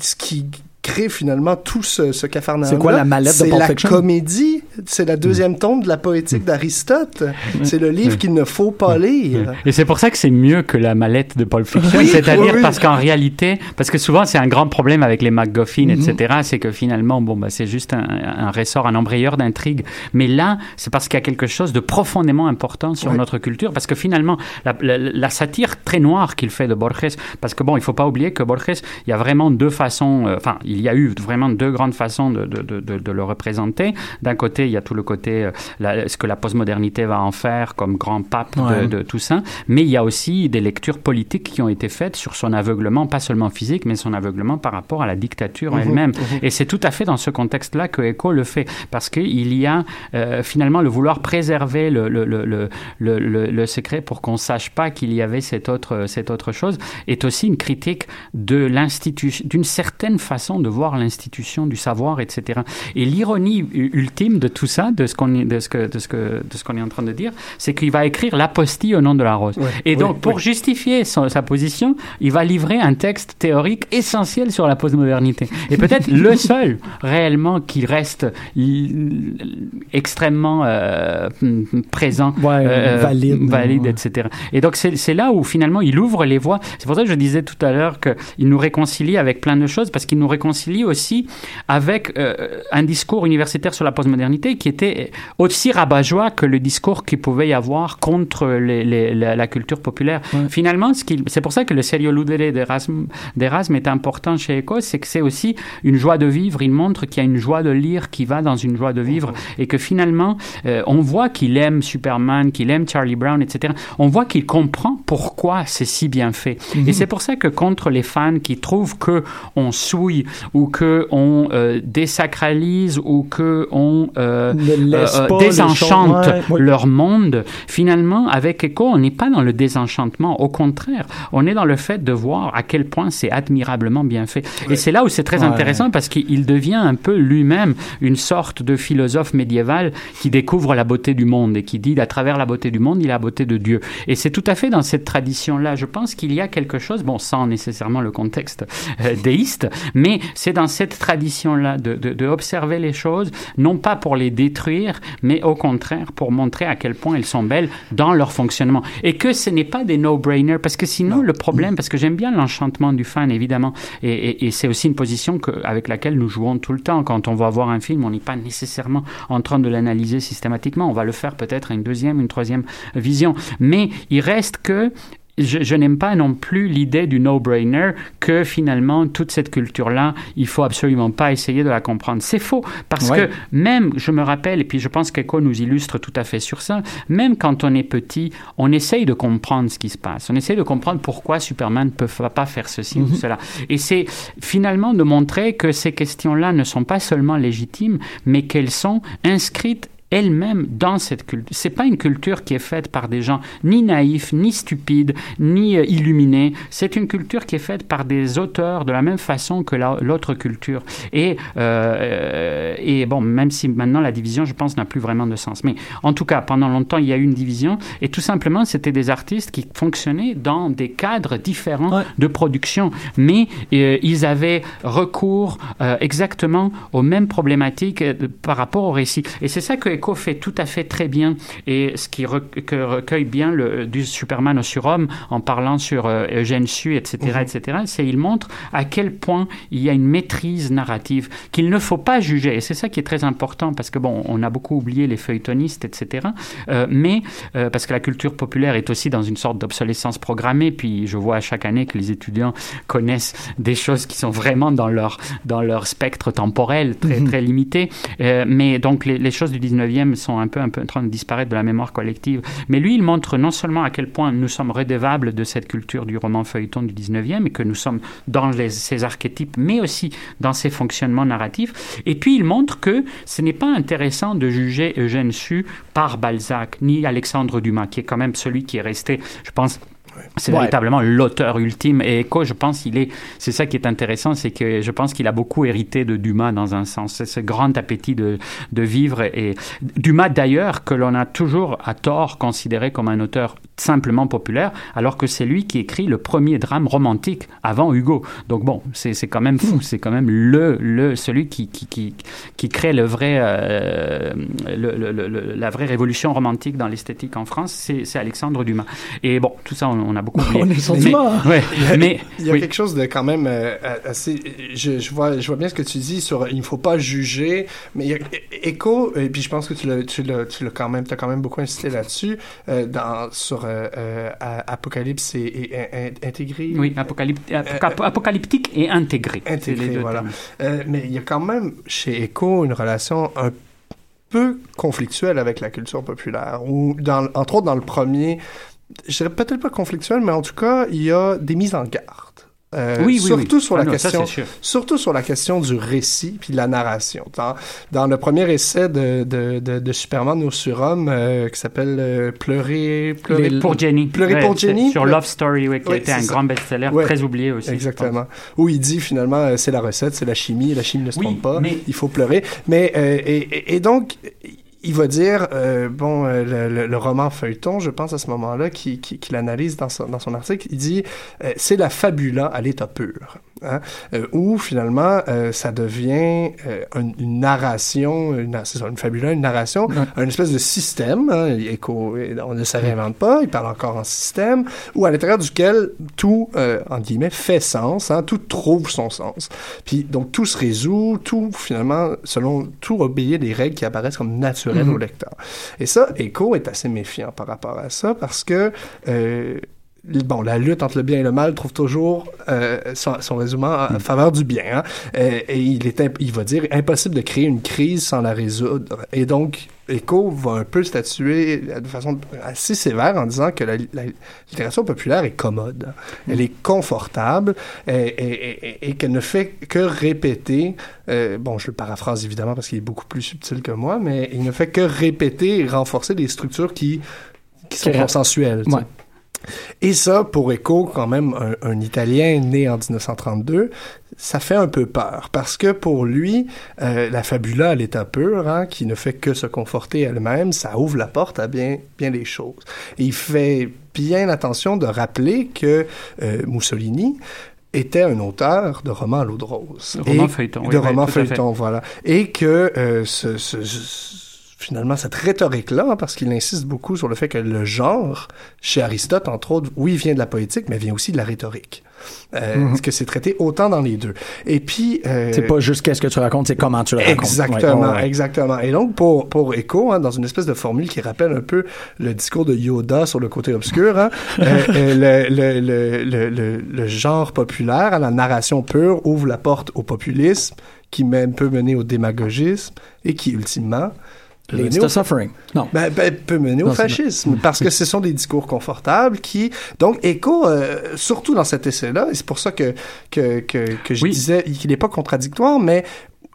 Ce qui crée finalement tout ce, ce cafarnaum. C'est quoi la mallette de C'est la comédie. C'est la deuxième tombe de la poétique d'Aristote. C'est le livre qu'il ne faut pas lire. Et c'est pour ça que c'est mieux que la mallette de Paul Fiction, c'est-à-dire parce qu'en réalité, parce que souvent c'est un grand problème avec les MacGuffin, etc., c'est que finalement, bon, bah, c'est juste un, un, ressort, un embrayeur d'intrigue. Mais là, c'est parce qu'il y a quelque chose de profondément important sur notre culture, parce que finalement, la, la, satire très noire qu'il fait de Borges, parce que bon, il faut pas oublier que Borges, il y a vraiment deux façons, euh, il y a eu vraiment deux grandes façons de, de, de, de le représenter. D'un côté, il y a tout le côté, euh, ce que la postmodernité va en faire comme grand pape de, tout ça, mais il y a aussi des lectures politiques qui ont été faites sur son aveuglement, pas seulement physique, mais son aveuglement par rapport à la dictature mhm, elle-même. Mhm. Et c'est tout à fait dans ce contexte-là que Eco le fait, parce qu'il y a euh, finalement le vouloir préserver le, le, le, le secret pour qu'on sache pas qu'il y avait cette autre, cette autre chose, est aussi une critique de l'institution, d'une certaine façon de voir l'institution du savoir, etc. Et l'ironie ultime de tout ça, de ce qu'on de ce que de ce que de ce qu'on est en train de dire, c'est qu'il va écrire l'apostille au nom de la rose. et donc pour justifier sa position, il va livrer un texte théorique essentiel sur la postmodernité et peut-être le seul réellement qui reste extrêmement euh, présent, euh, valide, valide etc. Et donc c'est là où finalement il ouvre les voies. C'est pour ça que je disais tout à l'heure qu'il nous réconcilie avec plein de choses parce qu'il nous réconcilie aussi avec euh, un discours universitaire sur la postmodernité qui était aussi rabat-joie que le discours qu'il pouvait y avoir contre les, la, culture populaire. Finalement, c'est pour ça que le serio ludere d'Erasme est important chez Eco, c'est que c'est aussi une joie de vivre. Il montre qu'il y a une joie de lire qui va dans une joie de vivre et que finalement, euh, on voit qu'il aime Superman, qu'il aime Charlie Brown, etc. On voit qu'il comprend pourquoi c'est si bien fait. Mhm. Et c'est pour ça que contre les fans qui trouvent que on souille ou que on euh, désacralise ou que on euh, euh, désenchante leur monde, finalement, avec Echo, on n'est pas dans le désenchantement. Au contraire, on est dans le fait de voir à quel point c'est admirablement bien fait. Et c'est là où c'est très intéressant parce qu'il devient un peu lui-même une sorte de philosophe médiéval qui découvre la beauté du monde et qui dit à travers la beauté du monde, il a la beauté de Dieu. Et c'est tout à fait dans cette tradition-là. Je pense qu'il y a quelque chose, bon, sans nécessairement le contexte euh, déiste, mais c'est dans cette tradition-là de, de, de observer les choses, non pas pour les détruire, mais au contraire pour montrer à quel point elles sont belles dans leur fonctionnement. Et que ce n'est pas des no-brainers, parce que sinon, le problème, parce que j'aime bien l'enchantement du fan, évidemment, et, et, c'est aussi une position que, avec laquelle nous jouons tout le temps. Quand on va voir un film, on n'est pas nécessairement en train de l'analyser systématiquement. On va le faire peut-être à une deuxième, une troisième vision. Mais il reste que je, n'aime pas non plus l'idée du no-brainer que finalement toute cette culture-là, il faut absolument pas essayer de la comprendre. C'est faux parce que même, je me rappelle, et puis je pense qu'Echo nous illustre tout à fait sur ça, même quand on est petit, on essaye de comprendre ce qui se passe. On essaye de comprendre pourquoi Superman ne peut pas faire ceci ou mhm. cela. Et c'est finalement de montrer que ces questions-là ne sont pas seulement légitimes, mais qu'elles sont inscrites elle-même dans cette culture. C'est pas une culture qui est faite par des gens ni naïfs, ni stupides, ni euh, illuminés. C'est une culture qui est faite par des auteurs de la même façon que l'autre culture. Et, euh, et bon, même si maintenant la division, je pense, n'a plus vraiment de sens. Mais en tout cas, pendant longtemps, il y a eu une division et tout simplement, c'était des artistes qui fonctionnaient dans des cadres différents de production. Mais euh, ils avaient recours exactement aux mêmes problématiques par rapport au récit. Et c'est ça que fait tout à fait très bien et ce qui recueille bien le, du Superman au surhomme en parlant sur euh, Eugène Sue, etc., mhm. etc., c'est il montre à quel point il y a une maîtrise narrative qu'il ne faut pas juger. Et c'est ça qui est très important parce que, bon, on a beaucoup oublié les feuilletonistes, etc., euh, mais euh, parce que la culture populaire est aussi dans une sorte d'obsolescence programmée. Puis je vois à chaque année que les étudiants connaissent des choses qui sont vraiment dans leur, dans leur spectre temporel très, mhm. très limité. mais donc les, les choses du 19e sont un peu, un peu en train de disparaître de la mémoire collective. Mais lui, il montre non seulement à quel point nous sommes redevables de cette culture du roman feuilleton du 19e et que nous sommes dans les, ces archétypes, mais aussi dans ces fonctionnements narratifs. Et puis, il montre que ce n'est pas intéressant de juger Eugène Sue par Balzac, ni Alexandre Dumas, qui est quand même celui qui est resté, je pense, c'est véritablement l'auteur ultime. Et Eco, je pense, il est. C'est ça qui est intéressant, c'est que je pense qu'il a beaucoup hérité de Dumas dans un sens. C'est ce grand appétit de, de vivre. Et Dumas, d'ailleurs, que l'on a toujours à tort considéré comme un auteur simplement populaire, alors que c'est lui qui écrit le premier drame romantique avant Hugo. Donc bon, c'est quand même fou, c'est quand même le, le celui qui, qui, qui, qui crée le vrai, euh, le, le, la vraie révolution romantique dans l'esthétique en France, c'est Alexandre Dumas. Et bon, tout ça, on, a beaucoup oublié. on est mais, ouais, mais il y a quelque chose de quand même euh, assez. Je, je, vois, je vois bien ce que tu dis sur il ne faut pas juger, mais il y a écho, et puis je pense que tu l'as, tu l'as, tu l'as quand même, as quand même beaucoup insisté là-dessus, euh, dans, sur euh, euh, Apocalypse et, intégré. Oui, apocalyptique et intégré. Intégré, voilà. mais il y a quand même chez Echo une relation un peu conflictuelle avec la culture populaire, ou dans, entre autres dans le premier, je dirais peut-être pas conflictuelle, mais en tout cas, il y a des mises en garde. Euh, oui, oui, surtout sur la ah question, surtout sur la question du récit puis de la narration. Dans, dans le premier essai de, de, de, de Superman au surhomme euh, qui s'appelle euh, Pleurer, pleurer pour Jenny. Pleurer pour Jenny. Sur Love Story, oui, qui a été un grand best-seller, très oublié aussi. Exactement. Où il dit finalement euh, c'est la recette, c'est la chimie, la chimie ne se trompe pas, mais... il faut pleurer. Mais et, et, et donc il va dire, euh, bon, euh, le, le, roman feuilleton, je pense à ce moment-là, qu'il qui, qui analyse dans son, dans son article, il dit, euh, c'est la fabula à l'état pur. Hein, euh, où finalement euh, ça devient euh, une, une, narration, une, c'est ça, une fabula, une narration, un espèce de système, hein, on ne se réinvente pas, il parle encore en système, où à l'intérieur duquel tout, en guillemets, fait sens, hein, tout trouve son sens. Puis donc tout se résout, tout finalement, selon tout obéit des règles qui apparaissent comme naturelles au lecteur. Et ça, Echo est assez méfiant par rapport à ça parce que bon, la lutte entre le bien et le mal trouve toujours euh, son, son résumé en, faveur du bien. Hein? Euh, et, il, est il va dire impossible de créer une crise sans la résoudre. Et donc, Eco va un peu statuer de façon assez sévère en disant que la, littérature populaire est commode, elle est confortable et, et, et qu'elle ne fait que répéter, euh, bon, je le paraphrase évidemment parce qu'il est beaucoup plus subtil que moi, mais il ne fait que répéter et renforcer des structures qui, qui sont consensuelles. Et ça, pour Eco, quand même, un, Italien né en 1932, ça fait un peu peur parce que pour lui, euh, la fabula à l'état pur, hein, qui ne fait que se conforter elle-même, ça ouvre la porte à bien, bien des choses. Et il fait bien attention de rappeler que euh, Mussolini était un auteur de romans à l'eau de rose. De romans feuilletons. De romans feuilletons, voilà. Et que euh, ce, ce finalement cette rhétorique-là, hein, parce qu'il insiste beaucoup sur le fait que le genre, chez Aristote, entre autres, oui, vient de la poétique, mais vient aussi de la rhétorique. Euh, mm que c'est traité autant dans les deux? Et puis... Euh, c'est pas juste qu'est-ce que tu racontes, c'est comment tu le racontes. Exactement, exactement. Et donc, pour, pour Echo, hein, dans une espèce de formule qui rappelle un peu le discours de Yoda sur le côté obscur, hein, euh, euh le, le, le, le, le, genre populaire, la narration pure, ouvre la porte au populisme, qui même peut mener au démagogisme, et qui, ultimement, le suffering. Non. Ben, ben, peut mener au fascisme, parce que ce sont des discours confortables qui, donc, écho, euh, surtout dans cet essai-là, et c'est pour ça que, que, que, que je disais qu'il n'est pas contradictoire, mais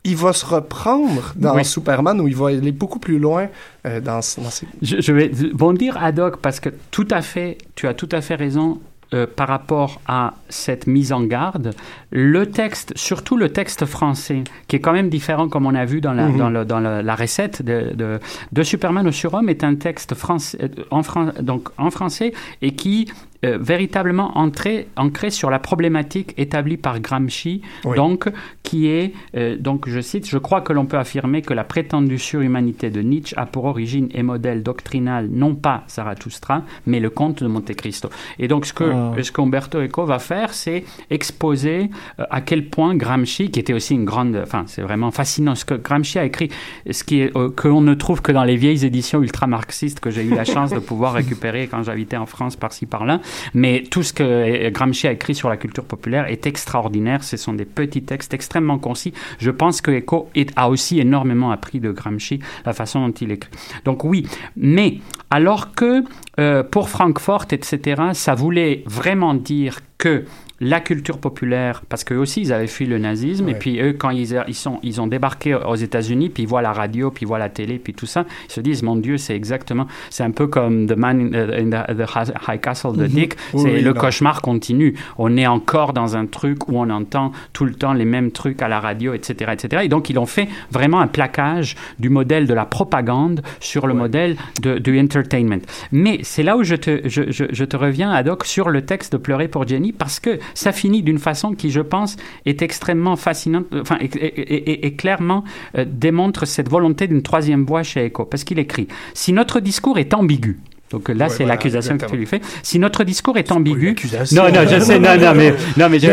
il va se reprendre dans Superman où il va aller beaucoup plus loin euh, dans, dans ses... Je, je vais bondir ad hoc parce que tout à fait, tu as tout à fait raison. Euh, par rapport à cette mise en garde, le texte, surtout le texte français, qui est quand même différent, comme on a vu dans la, mhm. dans, le, dans la recette de, de, de, Superman au surhomme, est un texte français, euh, en, donc en français et qui euh, véritablement ancré, ancré sur la problématique établie par Gramsci, donc qui est, euh, donc je cite, je crois que l'on peut affirmer que la prétendue surhumanité de Nietzsche a pour origine et modèle doctrinal non pas Zarathustra, mais le comte de Monte Cristo. Et donc ce que ah. ce qu'Umberto Eco va faire, c'est exposer euh, à quel point Gramsci, qui était aussi une grande, enfin c'est vraiment fascinant, ce que Gramsci a écrit, ce qui est que l'on ne trouve que dans les vieilles éditions ultra-marxistes que j'ai eu la chance de pouvoir récupérer quand j'habitais en France par-ci par-là. Mais tout ce que Gramsci a écrit sur la culture populaire est extraordinaire. Ce sont des petits textes extrêmement concis. Je pense que Eco a aussi énormément appris de Gramsci, la façon dont il écrit. Donc oui, mais alors que euh, pour Francfort, etc., ça voulait vraiment dire que la culture populaire, parce qu'eux aussi, ils avaient fui le nazisme, et puis eux, quand ils, ils, sont, ils ont débarqué aux États-Unis, puis ils voient la radio, puis ils voient la télé, puis tout ça, ils se disent, mon Dieu, c'est exactement, c'est un peu comme The Man in the, High Castle de mhm. Dick, c'est le cauchemar continue. On est encore dans un truc où on entend tout le temps les mêmes trucs à la radio, etc., etc. Et donc, ils ont fait vraiment un plaquage du modèle de la propagande sur le modèle de, du entertainment. Mais c'est là où je te, je, je, je te reviens, Adoc, sur le texte de Pleurer pour Jenny, parce que ça finit d'une façon qui, je pense, est extrêmement fascinante, enfin, et, clairement euh, démontre cette volonté d'une troisième voie chez Echo. Parce qu'il écrit Si notre discours est ambigu, donc là, c'est l'accusation que tu lui fais. Si notre discours est ambigu, non, non, je sais, non, non, mais non, mais je...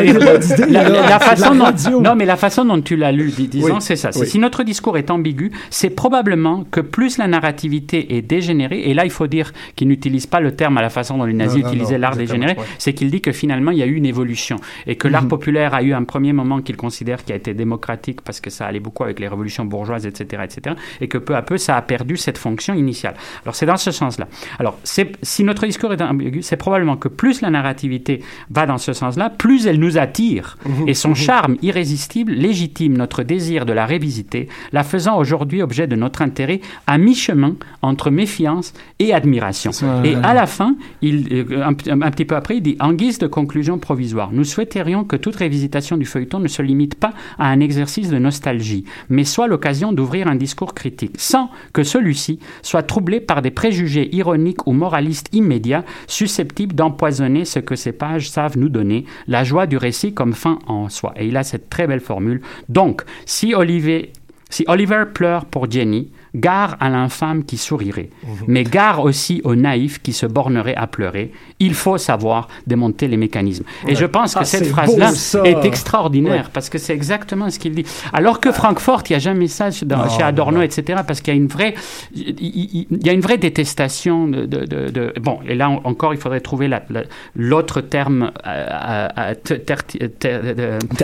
la, la, façon dont, non, mais la façon dont tu l'as lu, disons, c'est ça. Si notre discours est ambigu, c'est probablement que plus la narrativité est dégénérée, et là, il faut dire qu'il n'utilise pas le terme à la façon dont les nazis utilisaient l'art dégénéré, c'est qu'il dit que finalement, il y a eu une évolution et que l'art mhm. populaire a eu un premier moment qu'il considère qui a été démocratique parce que ça allait beaucoup avec les révolutions bourgeoises, etc., etc., et que peu à peu, ça a perdu cette fonction initiale. Alors, c'est dans ce sens-là. Alors, si notre discours est ambigu, c'est probablement que plus la narrativité va dans ce sens-là, plus elle nous attire. Mhm. Et son mhm. charme irrésistible légitime notre désir de la révisiter, la faisant aujourd'hui objet de notre intérêt à mi-chemin entre méfiance et admiration. Et à la fin, il, euh, un, petit peu après, il dit, en guise de conclusion provisoire, nous souhaiterions que toute révisitation du feuilleton ne se limite pas à un exercice de nostalgie, mais soit l'occasion d'ouvrir un discours critique, sans que celui-ci soit troublé par des préjugés ironiques ou moraliste immédiat, susceptible d'empoisonner ce que ces pages savent nous donner, la joie du récit comme fin en soi. Et il a cette très belle formule. Donc, si Olivier, si Oliver pleure pour Jenny, Gare à l'infâme qui sourirait, mhm. mais gare aussi au naïf qui se bornerait à pleurer. Il faut savoir démonter les mécanismes. Et je pense que ah, cette phrase-là est extraordinaire parce que c'est exactement ce qu'il dit. Alors que Francfort, il n'y a jamais ça chez Adorno, etc. Parce qu'il y a une vraie, il, y a une vraie détestation de, de, bon. Et là encore, il faudrait trouver l'autre terme, euh,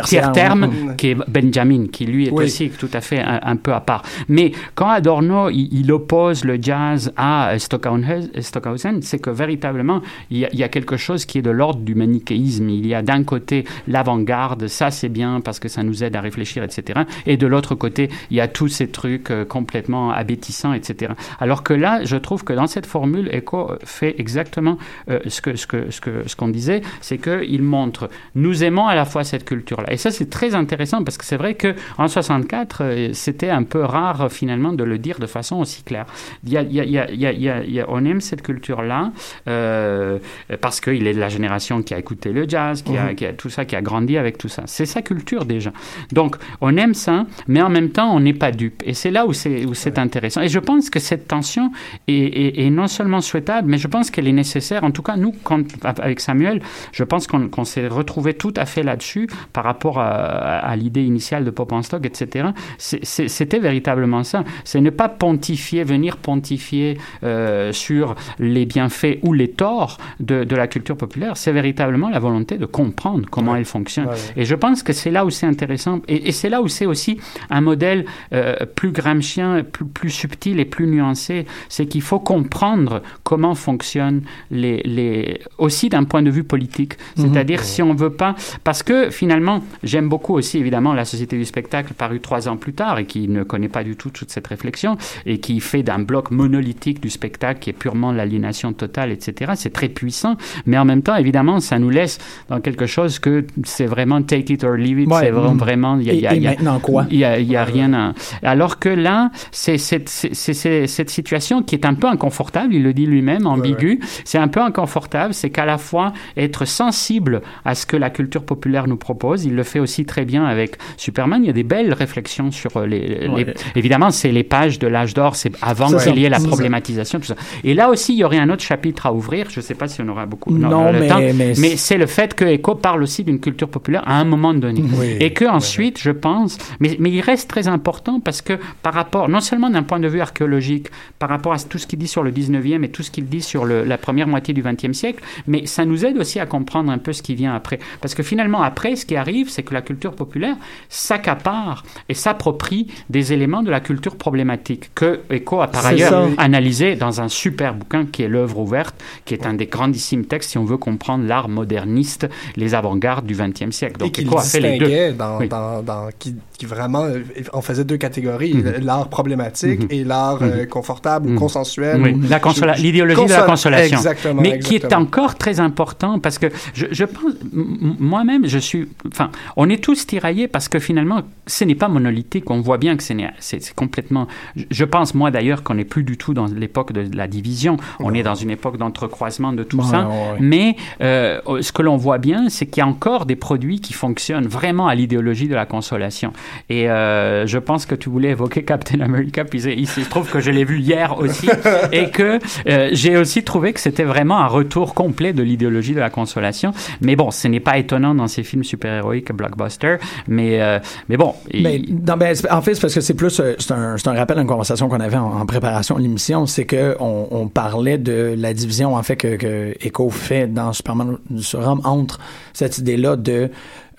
tiers terme, qui est Benjamin, qui lui est aussi tout à fait un, un peu à part. Mais quand Adorno il, oppose le jazz à Stockhausen, c'est que véritablement, il y, a, quelque chose qui est de l'ordre du manichéisme. Il y a d'un côté l'avant-garde, ça c'est bien parce que ça nous aide à réfléchir, etc. Et de l'autre côté, il y a tous ces trucs euh, complètement abétissants, etc. Alors que là, je trouve que dans cette formule, Eco fait exactement euh, ce ce que ce que ce qu'on disait, c'est qu'il montre nous aimons à la fois cette culture-là. Et ça, c'est très intéressant parce que c'est vrai que en 64, euh, c'était un peu rare finalement de le dire de façon aussi claire. Il y a, il y a, il y a, on aime cette culture-là euh, parce qu'il est de la génération qui a écouté le jazz, qui, a, mhm. qui, a, tout ça, qui a grandi avec tout ça. C'est sa culture déjà. Donc on aime ça, mais en même temps on n'est pas dupe. Et c'est là où c'est c'est intéressant. Et je pense que cette tension est, est, non seulement souhaitable, mais je pense qu'elle est nécessaire. En tout cas, nous, quand, avec Samuel, je pense qu'on s'est retrouvé tout à fait là-dessus par rapport à, à l'idée initiale de Pop en Stock, etc. C'était véritablement ça. C'est pas pontifier, venir pontifier euh, sur les bienfaits ou les torts de, de la culture populaire, c'est véritablement la volonté de comprendre comment elle fonctionne. Et je pense que c'est là où c'est intéressant, et, c'est là où c'est aussi un modèle euh, plus gramscien, plus, plus subtil et plus nuancé, c'est qu'il faut comprendre comment fonctionnent les, les aussi d'un point de vue politique. Mhm. C'est-à-dire si on veut pas, parce que finalement, j'aime beaucoup aussi évidemment la Société du spectacle parue trois ans plus tard et qui ne connaît pas du tout toute cette réflexion et qui fait d'un bloc monolithique du spectacle qui est purement l'aliénation totale, etc. C'est très puissant, mais en même temps, évidemment, ça nous laisse dans quelque chose que c'est vraiment take it or leave it. c'est vraiment, vraiment, il y a, y a, maintenant quoi? Il y a, y a rien. À... Alors que là, c'est cette, cette situation qui est un peu inconfortable. Il le dit lui-même, ambigu. C'est un peu inconfortable. C'est qu'à la fois être sensible à ce que la culture populaire nous propose. Il le fait aussi très bien avec Superman. Il y a des belles réflexions sur les. les... Évidemment, c'est les pages de l'âge d'or, c'est avant qu'il y ait la problématisation, tout ça. Et là aussi, il y aurait un autre chapitre à ouvrir. Je ne sais pas si on aura beaucoup non, mais, temps, mais, c'est le fait que Eco parle aussi d'une culture populaire à un moment donné. et que ensuite, je pense, mais, mais il reste très important parce que par rapport, non seulement d'un point de vue archéologique, par rapport à tout ce qu'il dit sur le 19e et tout ce qu'il dit sur le, la première moitié du 20e siècle, mais ça nous aide aussi à comprendre un peu ce qui vient après. Parce que finalement, après, ce qui arrive, c'est que la culture populaire s'accapare et s'approprie des éléments de la culture problématique que Eco a par ailleurs ça. analysé dans un super bouquin qui est l'œuvre ouverte, qui est un des grandissimes textes si on veut comprendre l'art moderniste, les avant-gardes du XXe siècle. et Donc Eco a fait les deux. dans, Oui. dans, dans- qui, qui vraiment euh, on faisait deux catégories Mhm. l'art problématique Mhm. et l'art euh, confortable ou Mhm. consensuel Oui, ou- la consola- je- l'idéologie de la consola- consolation. exactement mais qui est encore très important parce que je, je pense, moi-même, je suis, enfin, on est tous tiraillés parce que finalement, ce n'est pas monolithique. On voit bien que c'est complètement. Je- pense, moi d'ailleurs, qu'on n'est plus du tout dans l'époque de la division. On est dans une époque d'entrecroisement de tout ça. ouais. Mais euh, ce que l'on voit bien, c'est qu'il y a encore des produits qui fonctionnent vraiment à l'idéologie de la consolation. Et euh, je pense que tu voulais évoquer Captain America, puis il se trouve que je l'ai vu hier aussi, et que euh, j'ai aussi trouvé que c'était vraiment un retour complet de l'idéologie de la consolation. Mais bon, ce n'est pas étonnant dans ces films super-héroïques blockbuster, mais, euh, mais bon. il- Mais, non, c'est- en fait, c'est parce que c'est plus, euh, c'est un, c'est un rappel d'une conversation qu'on avait en, en préparation de l'émission, c'est que on, on parlait de la division, en fait, que, que Echo fait dans Superman du Surhomme entre cette idée-là de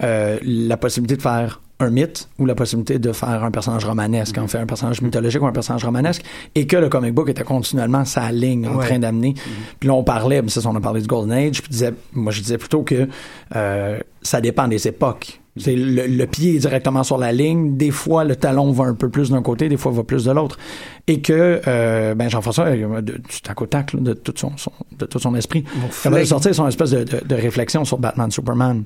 euh, la possibilité de faire un mythe ou la possibilité de faire un personnage romanesque, en fait, un personnage mythologique ou un personnage romanesque, et que le comic book était continuellement sa ligne en Ouais. train d'amener. Puis là, on parlait, c'est ça, on a parlé du Golden Age, puis disait, moi, je disais plutôt que euh, ça dépend des époques. C'est le, le pied est directement sur la ligne. Des fois, le talon va un peu plus d'un côté, des fois, va plus de l'autre. Et que, euh, ben, Jean-François, euh, de- du tac au tac, là, de tout son, son- de tout son esprit, capable de sortir son espèce de, de- de réflexion sur Batman Superman.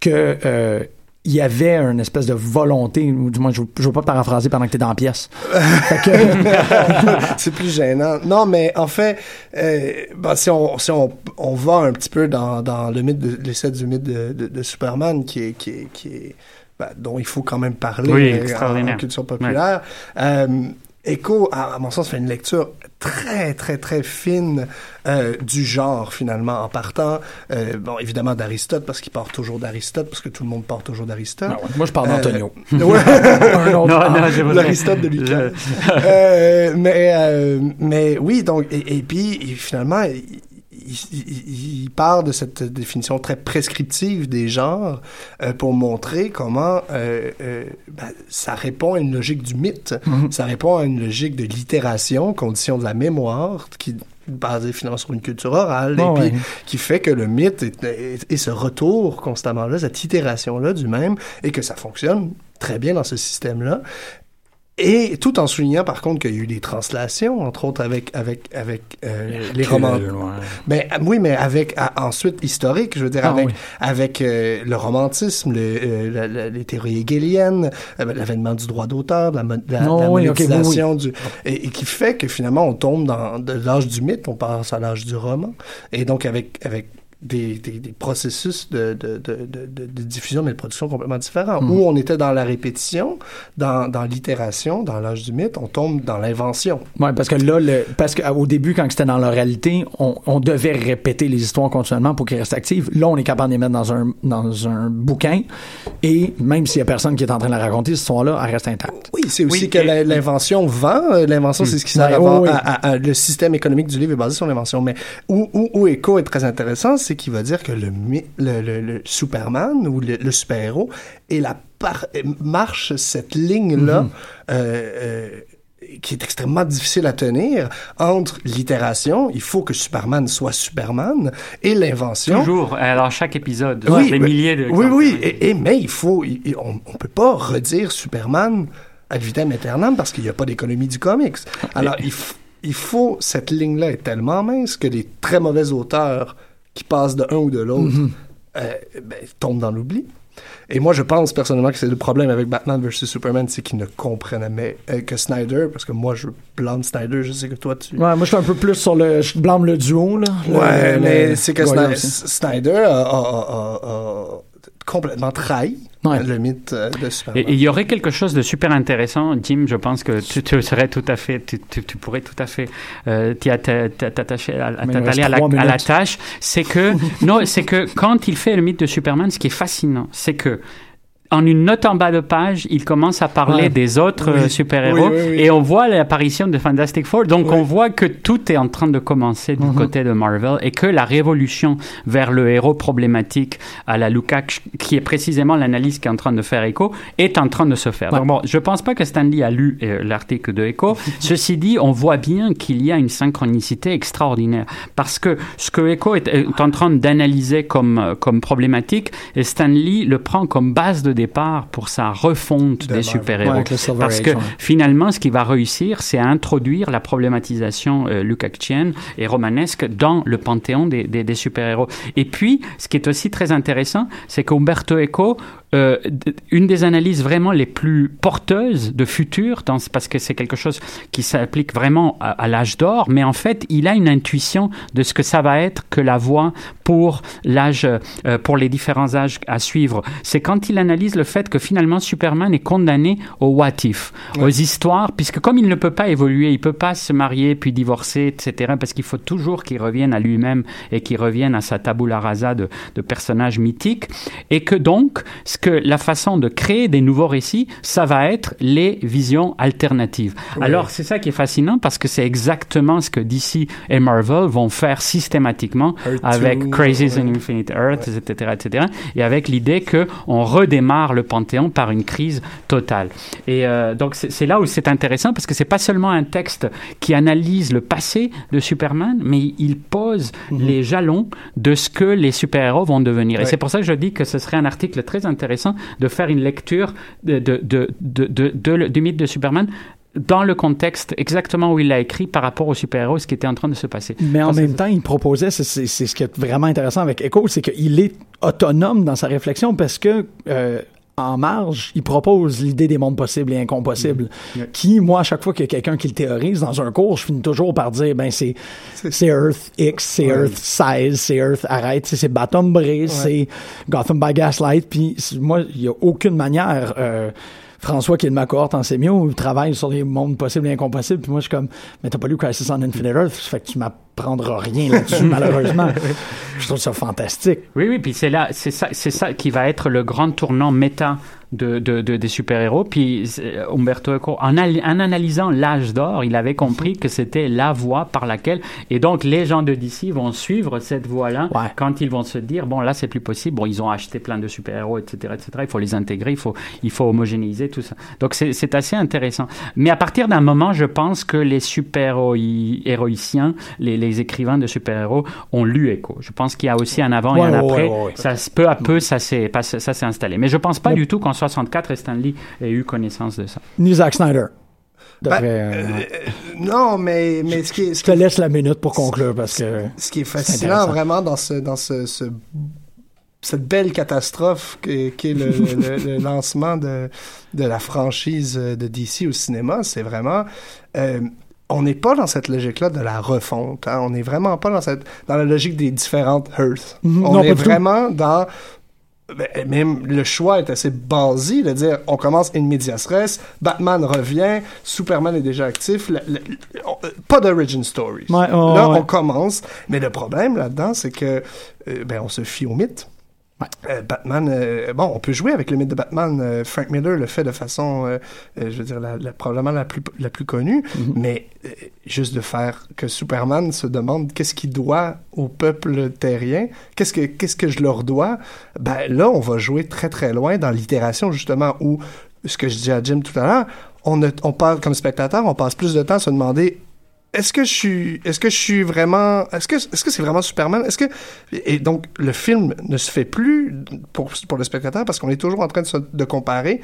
Que, euh, il y avait une espèce de volonté, ou du moins, je ne veux pas paraphraser pendant que tu es dans la pièce. Que- c'est plus gênant. Non, mais en fait, euh, ben, si, on, si on, on va un petit peu dans, dans le mythe, de, l'essai du mythe de, de, de Superman, qui est, qui est, qui est ben, dont il faut quand même parler Oui, euh, en, extraordinaire. en culture populaire. Euh, Echo, à, à mon sens, fait une lecture très, très, très fine euh, du genre, finalement, en partant, euh, bon, évidemment, d'Aristote, parce qu'il part toujours d'Aristote, parce que tout le monde part toujours d'Aristote. Ah ouais, Moi, je parle d'Antonio. Euh, ouais. Non, non, je voudrais- L'Aristote de Lucas. Euh, mais, euh, mais oui, donc, et, et puis, et finalement, il, il- part de cette définition très prescriptive des genres euh, pour montrer comment euh, euh, ben, ça répond à une logique du mythe, ça répond à une logique de littération, condition de la mémoire, qui basée finalement sur une culture orale, Ah et ouais. puis qui fait que le mythe est ce retour constamment là, cette itération-là du même, et que ça fonctionne très bien dans ce système-là. Et tout en soulignant par contre qu'il y a eu des translations, entre autres avec avec avec euh, les romans. Euh, oui, mais avec à- ensuite historique, je veux dire Ah avec oui. avec euh, le romantisme, le, euh, la- la- les théories hegeliennes, euh, l'avènement du droit d'auteur, la, la, oui, du et, et qui fait que finalement on tombe dans l'âge du mythe, on passe à l'âge du roman, et donc avec avec des, des, des processus de, de, de, de, de- de diffusion mais de production complètement différents. Mm. Où on était dans la répétition, dans, dans l'itération, dans l'âge du mythe, on tombe dans l'invention. Ouais, parce que là, le, parce qu'au début, quand c'était dans l'oralité, on, on devait répéter les histoires continuellement pour qu'elles restent actives. Là, on est capable de les mettre dans un, dans un bouquin. Et même s'il y a personne qui est en train de la raconter, cette histoire-là, elle reste intacte. Oui, c'est aussi Oui, que et- l'invention vend. Euh, L'invention, c'est ce qui sert Ouais, à, oui, vendre- oui. à- à- à- Le système économique du livre est basé sur l'invention. Mais où, où, où Echo est très intéressant, c'est qu'il va dire que le, mi- le, le, le Superman ou le, super-héros est la par- marche cette ligne-là Mhm. euh, euh, qui est extrêmement difficile à tenir entre l'itération, il faut que Superman soit Superman, et l'invention. Toujours, alors chaque épisode, Oui, des mais- milliers de. Oui, oui, et, et- mais il faut, il- on, on peut pas redire Superman ad vitam aeternam parce qu'il n'y a pas d'économie du comics. Alors, il faut, cette ligne-là est tellement mince que les très mauvais auteurs qui passent de un ou de l'autre euh, ben, tombent dans l'oubli. Et moi, je pense personnellement que c'est le problème avec Batman vs Superman, c'est qu'ils ne comprennent jamais euh, que Snyder, parce que moi, je blâme Snyder, je sais que toi, tu... Ouais, moi, je suis un peu plus sur le. Je blâme le duo, là. Le- Ouais, le- mais le- c'est que Snyder, a complètement trahi Ouais. le mythe euh, de Superman. et il y aurait quelque chose de super intéressant, Jim. Je pense que tu, tu serais tout à fait, tu, tu- tu pourrais tout à fait euh, t'attacher à, à- la, à la tâche. C'est que non, c'est que quand il fait le mythe de Superman, ce qui est fascinant, c'est que en une note en bas de page, il commence à parler Ouais. des autres Oui. euh, super-héros Oui, oui, oui. et on voit l'apparition de Fantastic Four. Donc on voit que tout est en train de commencer du Mhm. côté de Marvel et que la révolution vers le héros problématique à la Lukács, qui est précisément l'analyse qui est en train de faire Echo, est en train de se faire. Ouais. Donc bon, je pense pas que Stanley a lu euh, l'article de Echo. Ceci dit, on voit bien qu'il y a une synchronicité extraordinaire parce que ce que Echo est, est en train d'analyser comme euh, comme problématique, et Stanley le prend comme base de départ pour sa refonte De des super-héros. Ouais, Parce que ouais. finalement, ce qui va réussir, c'est à introduire la problématisation euh, et romanesque dans le panthéon des, des- des super-héros. Et puis, ce qui est aussi très intéressant, c'est qu'Umberto Eco, euh, une des analyses vraiment les plus porteuses de futur, dans, parce que c'est quelque chose qui s'applique vraiment à, à l'âge d'or, mais en fait, il a une intuition de ce que ça va être que la voie pour l'âge, euh, pour les différents âges à suivre. C'est quand il analyse le fait que finalement Superman est condamné au what if, aux histoires, puisque comme il ne peut pas évoluer, il peut pas se marier puis divorcer, etc., parce qu'il faut toujours qu'il revienne à lui-même et qu'il revienne à sa tabula rasa de, de personnages mythiques, et que donc, ce que la façon de créer des nouveaux récits, ça va être les visions alternatives. Alors, c'est ça qui est fascinant parce que c'est exactement ce que DC et Marvel vont faire systématiquement Earth avec ouais. on Infinite Earth, etc., etc., et avec l'idée que on redémarre le Panthéon par une crise totale. Et euh, donc c'est là où c'est intéressant parce que c'est pas seulement un texte qui analyse le passé de Superman, mais il pose les jalons de ce que les super-héros vont devenir. Et c'est pour ça que je dis que ce serait un article très intéressant de faire une lecture de, de, de, du mythe de Superman dans le contexte exactement où il l'a écrit par rapport aux super-héros, ce qui était en train de se passer. Mais en Parce même temps, il proposait, c'est ce qui est vraiment intéressant avec Echo, c'est qu'il est autonome dans sa réflexion parce que euh, en marge, il propose l'idée des mondes possibles et incompossibles, Ouais. qui, moi, à chaque fois qu'il y a quelqu'un qui le théorise dans un cours, je finis toujours par dire, ben c'est c'est Earth X, c'est Ouais. Earth 16, c'est Earth arrête, c'est Bottom Breeze, c'est Gotham by Gaslight, puis moi, il y a aucune manière... euh, François, qui est de ma cohorte en sémio, travaille sur les mondes possibles et incompossibles. Puis moi, je suis comme, mais t'as pas lu Crisis on Infinite Earth, fait que tu m'apprendras rien là-dessus, malheureusement. Je trouve ça fantastique. Oui, oui, puis c'est là, c'est ça, c'est ça qui va être le grand tournant méta de, de, de- des super-héros. Puis euh, Umberto Eco, en, al- en analysant l'âge d'or, il avait compris que c'était la voie par laquelle, et donc les gens de DC vont suivre cette voie-là Ouais. quand ils vont se dire, bon, là, c'est plus possible. Bon, ils ont acheté plein de super-héros, etc., etc. Il faut les intégrer, il faut, il faut homogénéiser tout ça. Donc c'est c'est assez intéressant. Mais à partir d'un moment, je pense que les super-héroïciens, les, les écrivains de super-héros ont lu Echo. Je pense qu'il y a aussi un avant et un ouais, après. ouais, ouais. Ça, peu à peu, ça s'est pas- ça s'est installé. Mais je pense pas du tout qu'en 64, Stanley ait eu connaissance de ça. Ni Zack Snyder. Ben, euh, euh, non, mais, mais ce qui est, ce je te qui laisse la minute pour conclure parce que. ce qui est fascinant vraiment dans ce dans ce, ce- cette belle catastrophe qui qui est le, le- le lancement de de la franchise de DC au cinéma, c'est vraiment euh, on n'est pas dans cette logique-là de la refonte. hein. On n'est vraiment pas dans cette dans la logique des différentes Earths. Mhm, on non, est tout. vraiment dans ben, même le choix est assez basé de dire on commence in medias res, Batman revient, Superman est déjà actif, le- le- on- pas d'origin story. Ouais, oh, Là, ouais. on commence, mais le problème là-dedans, c'est que euh, ben on se fie au mythe. Euh, Batman, euh, bon, on peut jouer avec le mythe de Batman. euh, Frank Miller le fait de façon, je veux dire, la, la- probablement la plus, la plus connue, Mm-hmm. mais juste de faire que Superman se demande qu'est-ce qu'il doit au peuple terrien, qu'est-ce que, qu'est-ce que je leur dois, ben là, on va jouer très très loin dans l'itération justement où, ce que je dis à Jim tout à l'heure, on, ne- on parle comme spectateur, on passe plus de temps à se demander est-ce que je suis est-ce que je suis vraiment est-ce que est-ce que c'est vraiment Superman? Est-ce que et donc le film ne se fait plus pour pour le spectateur parce qu'on est toujours en train de, se- de comparer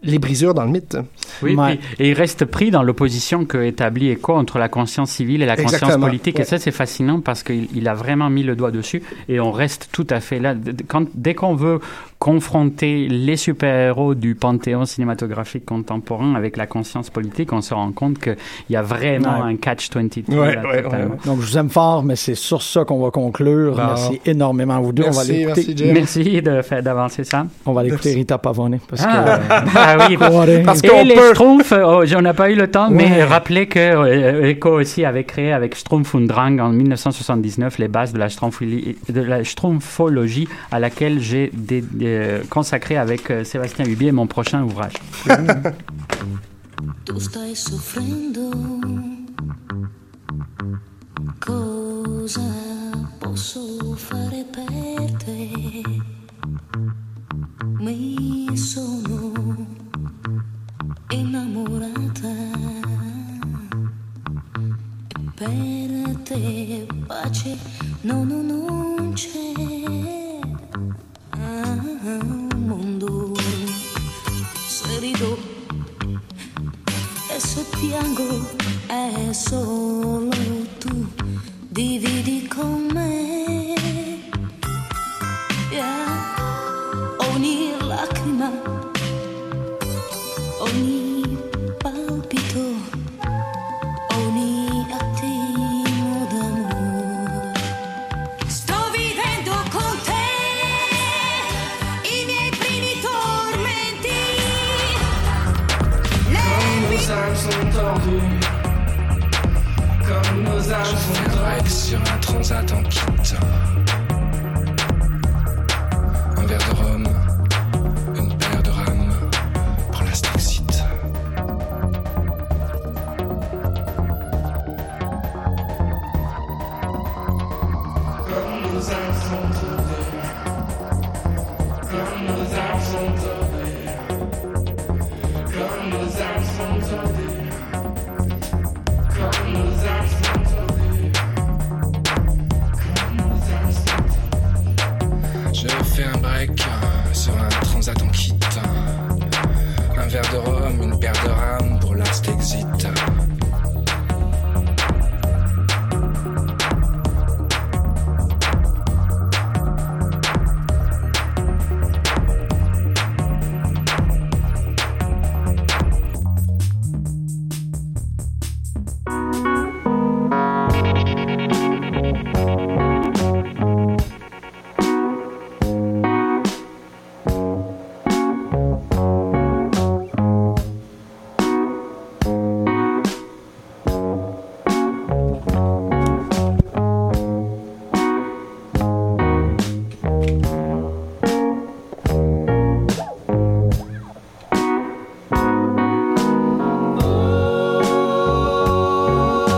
les brisures dans le mythe. Oui, Ouais. et il reste pris dans l'opposition que établit Eco entre la conscience civile et la conscience Exactement, politique. ouais. Et ça, c'est fascinant parce qu'il il a vraiment mis le doigt dessus et on reste tout à fait là. Quand, dès qu'on veut confronter les super-héros du panthéon cinématographique contemporain avec la conscience politique, on se rend compte qu'il y a vraiment Ouais. un catch-22. Ouais, ouais, Donc, je vous aime fort, mais c'est sur ça qu'on va conclure. Bon. Merci énormément à vous deux. on va Merci, aller écouter, merci. Merci de faire d'avancer ça. on va aller écouter Merci. Rita Pavone. Parce Ah, que, ah oui, Parce qu'on peut- Schtroumpfs, oh, on n'a pas eu le temps, mais rappelez que euh, Eco aussi avait créé avec Schtroumpf und Drang en 1979 les bases de la, de la Schtroumpfologie à laquelle j'ai dé- euh, consacré avec euh, Sébastien Hubier mon prochain ouvrage. E per te pace no, no, non c'è. Mondo, se rido e se piango è solo tu dividi con me Yeah. ogni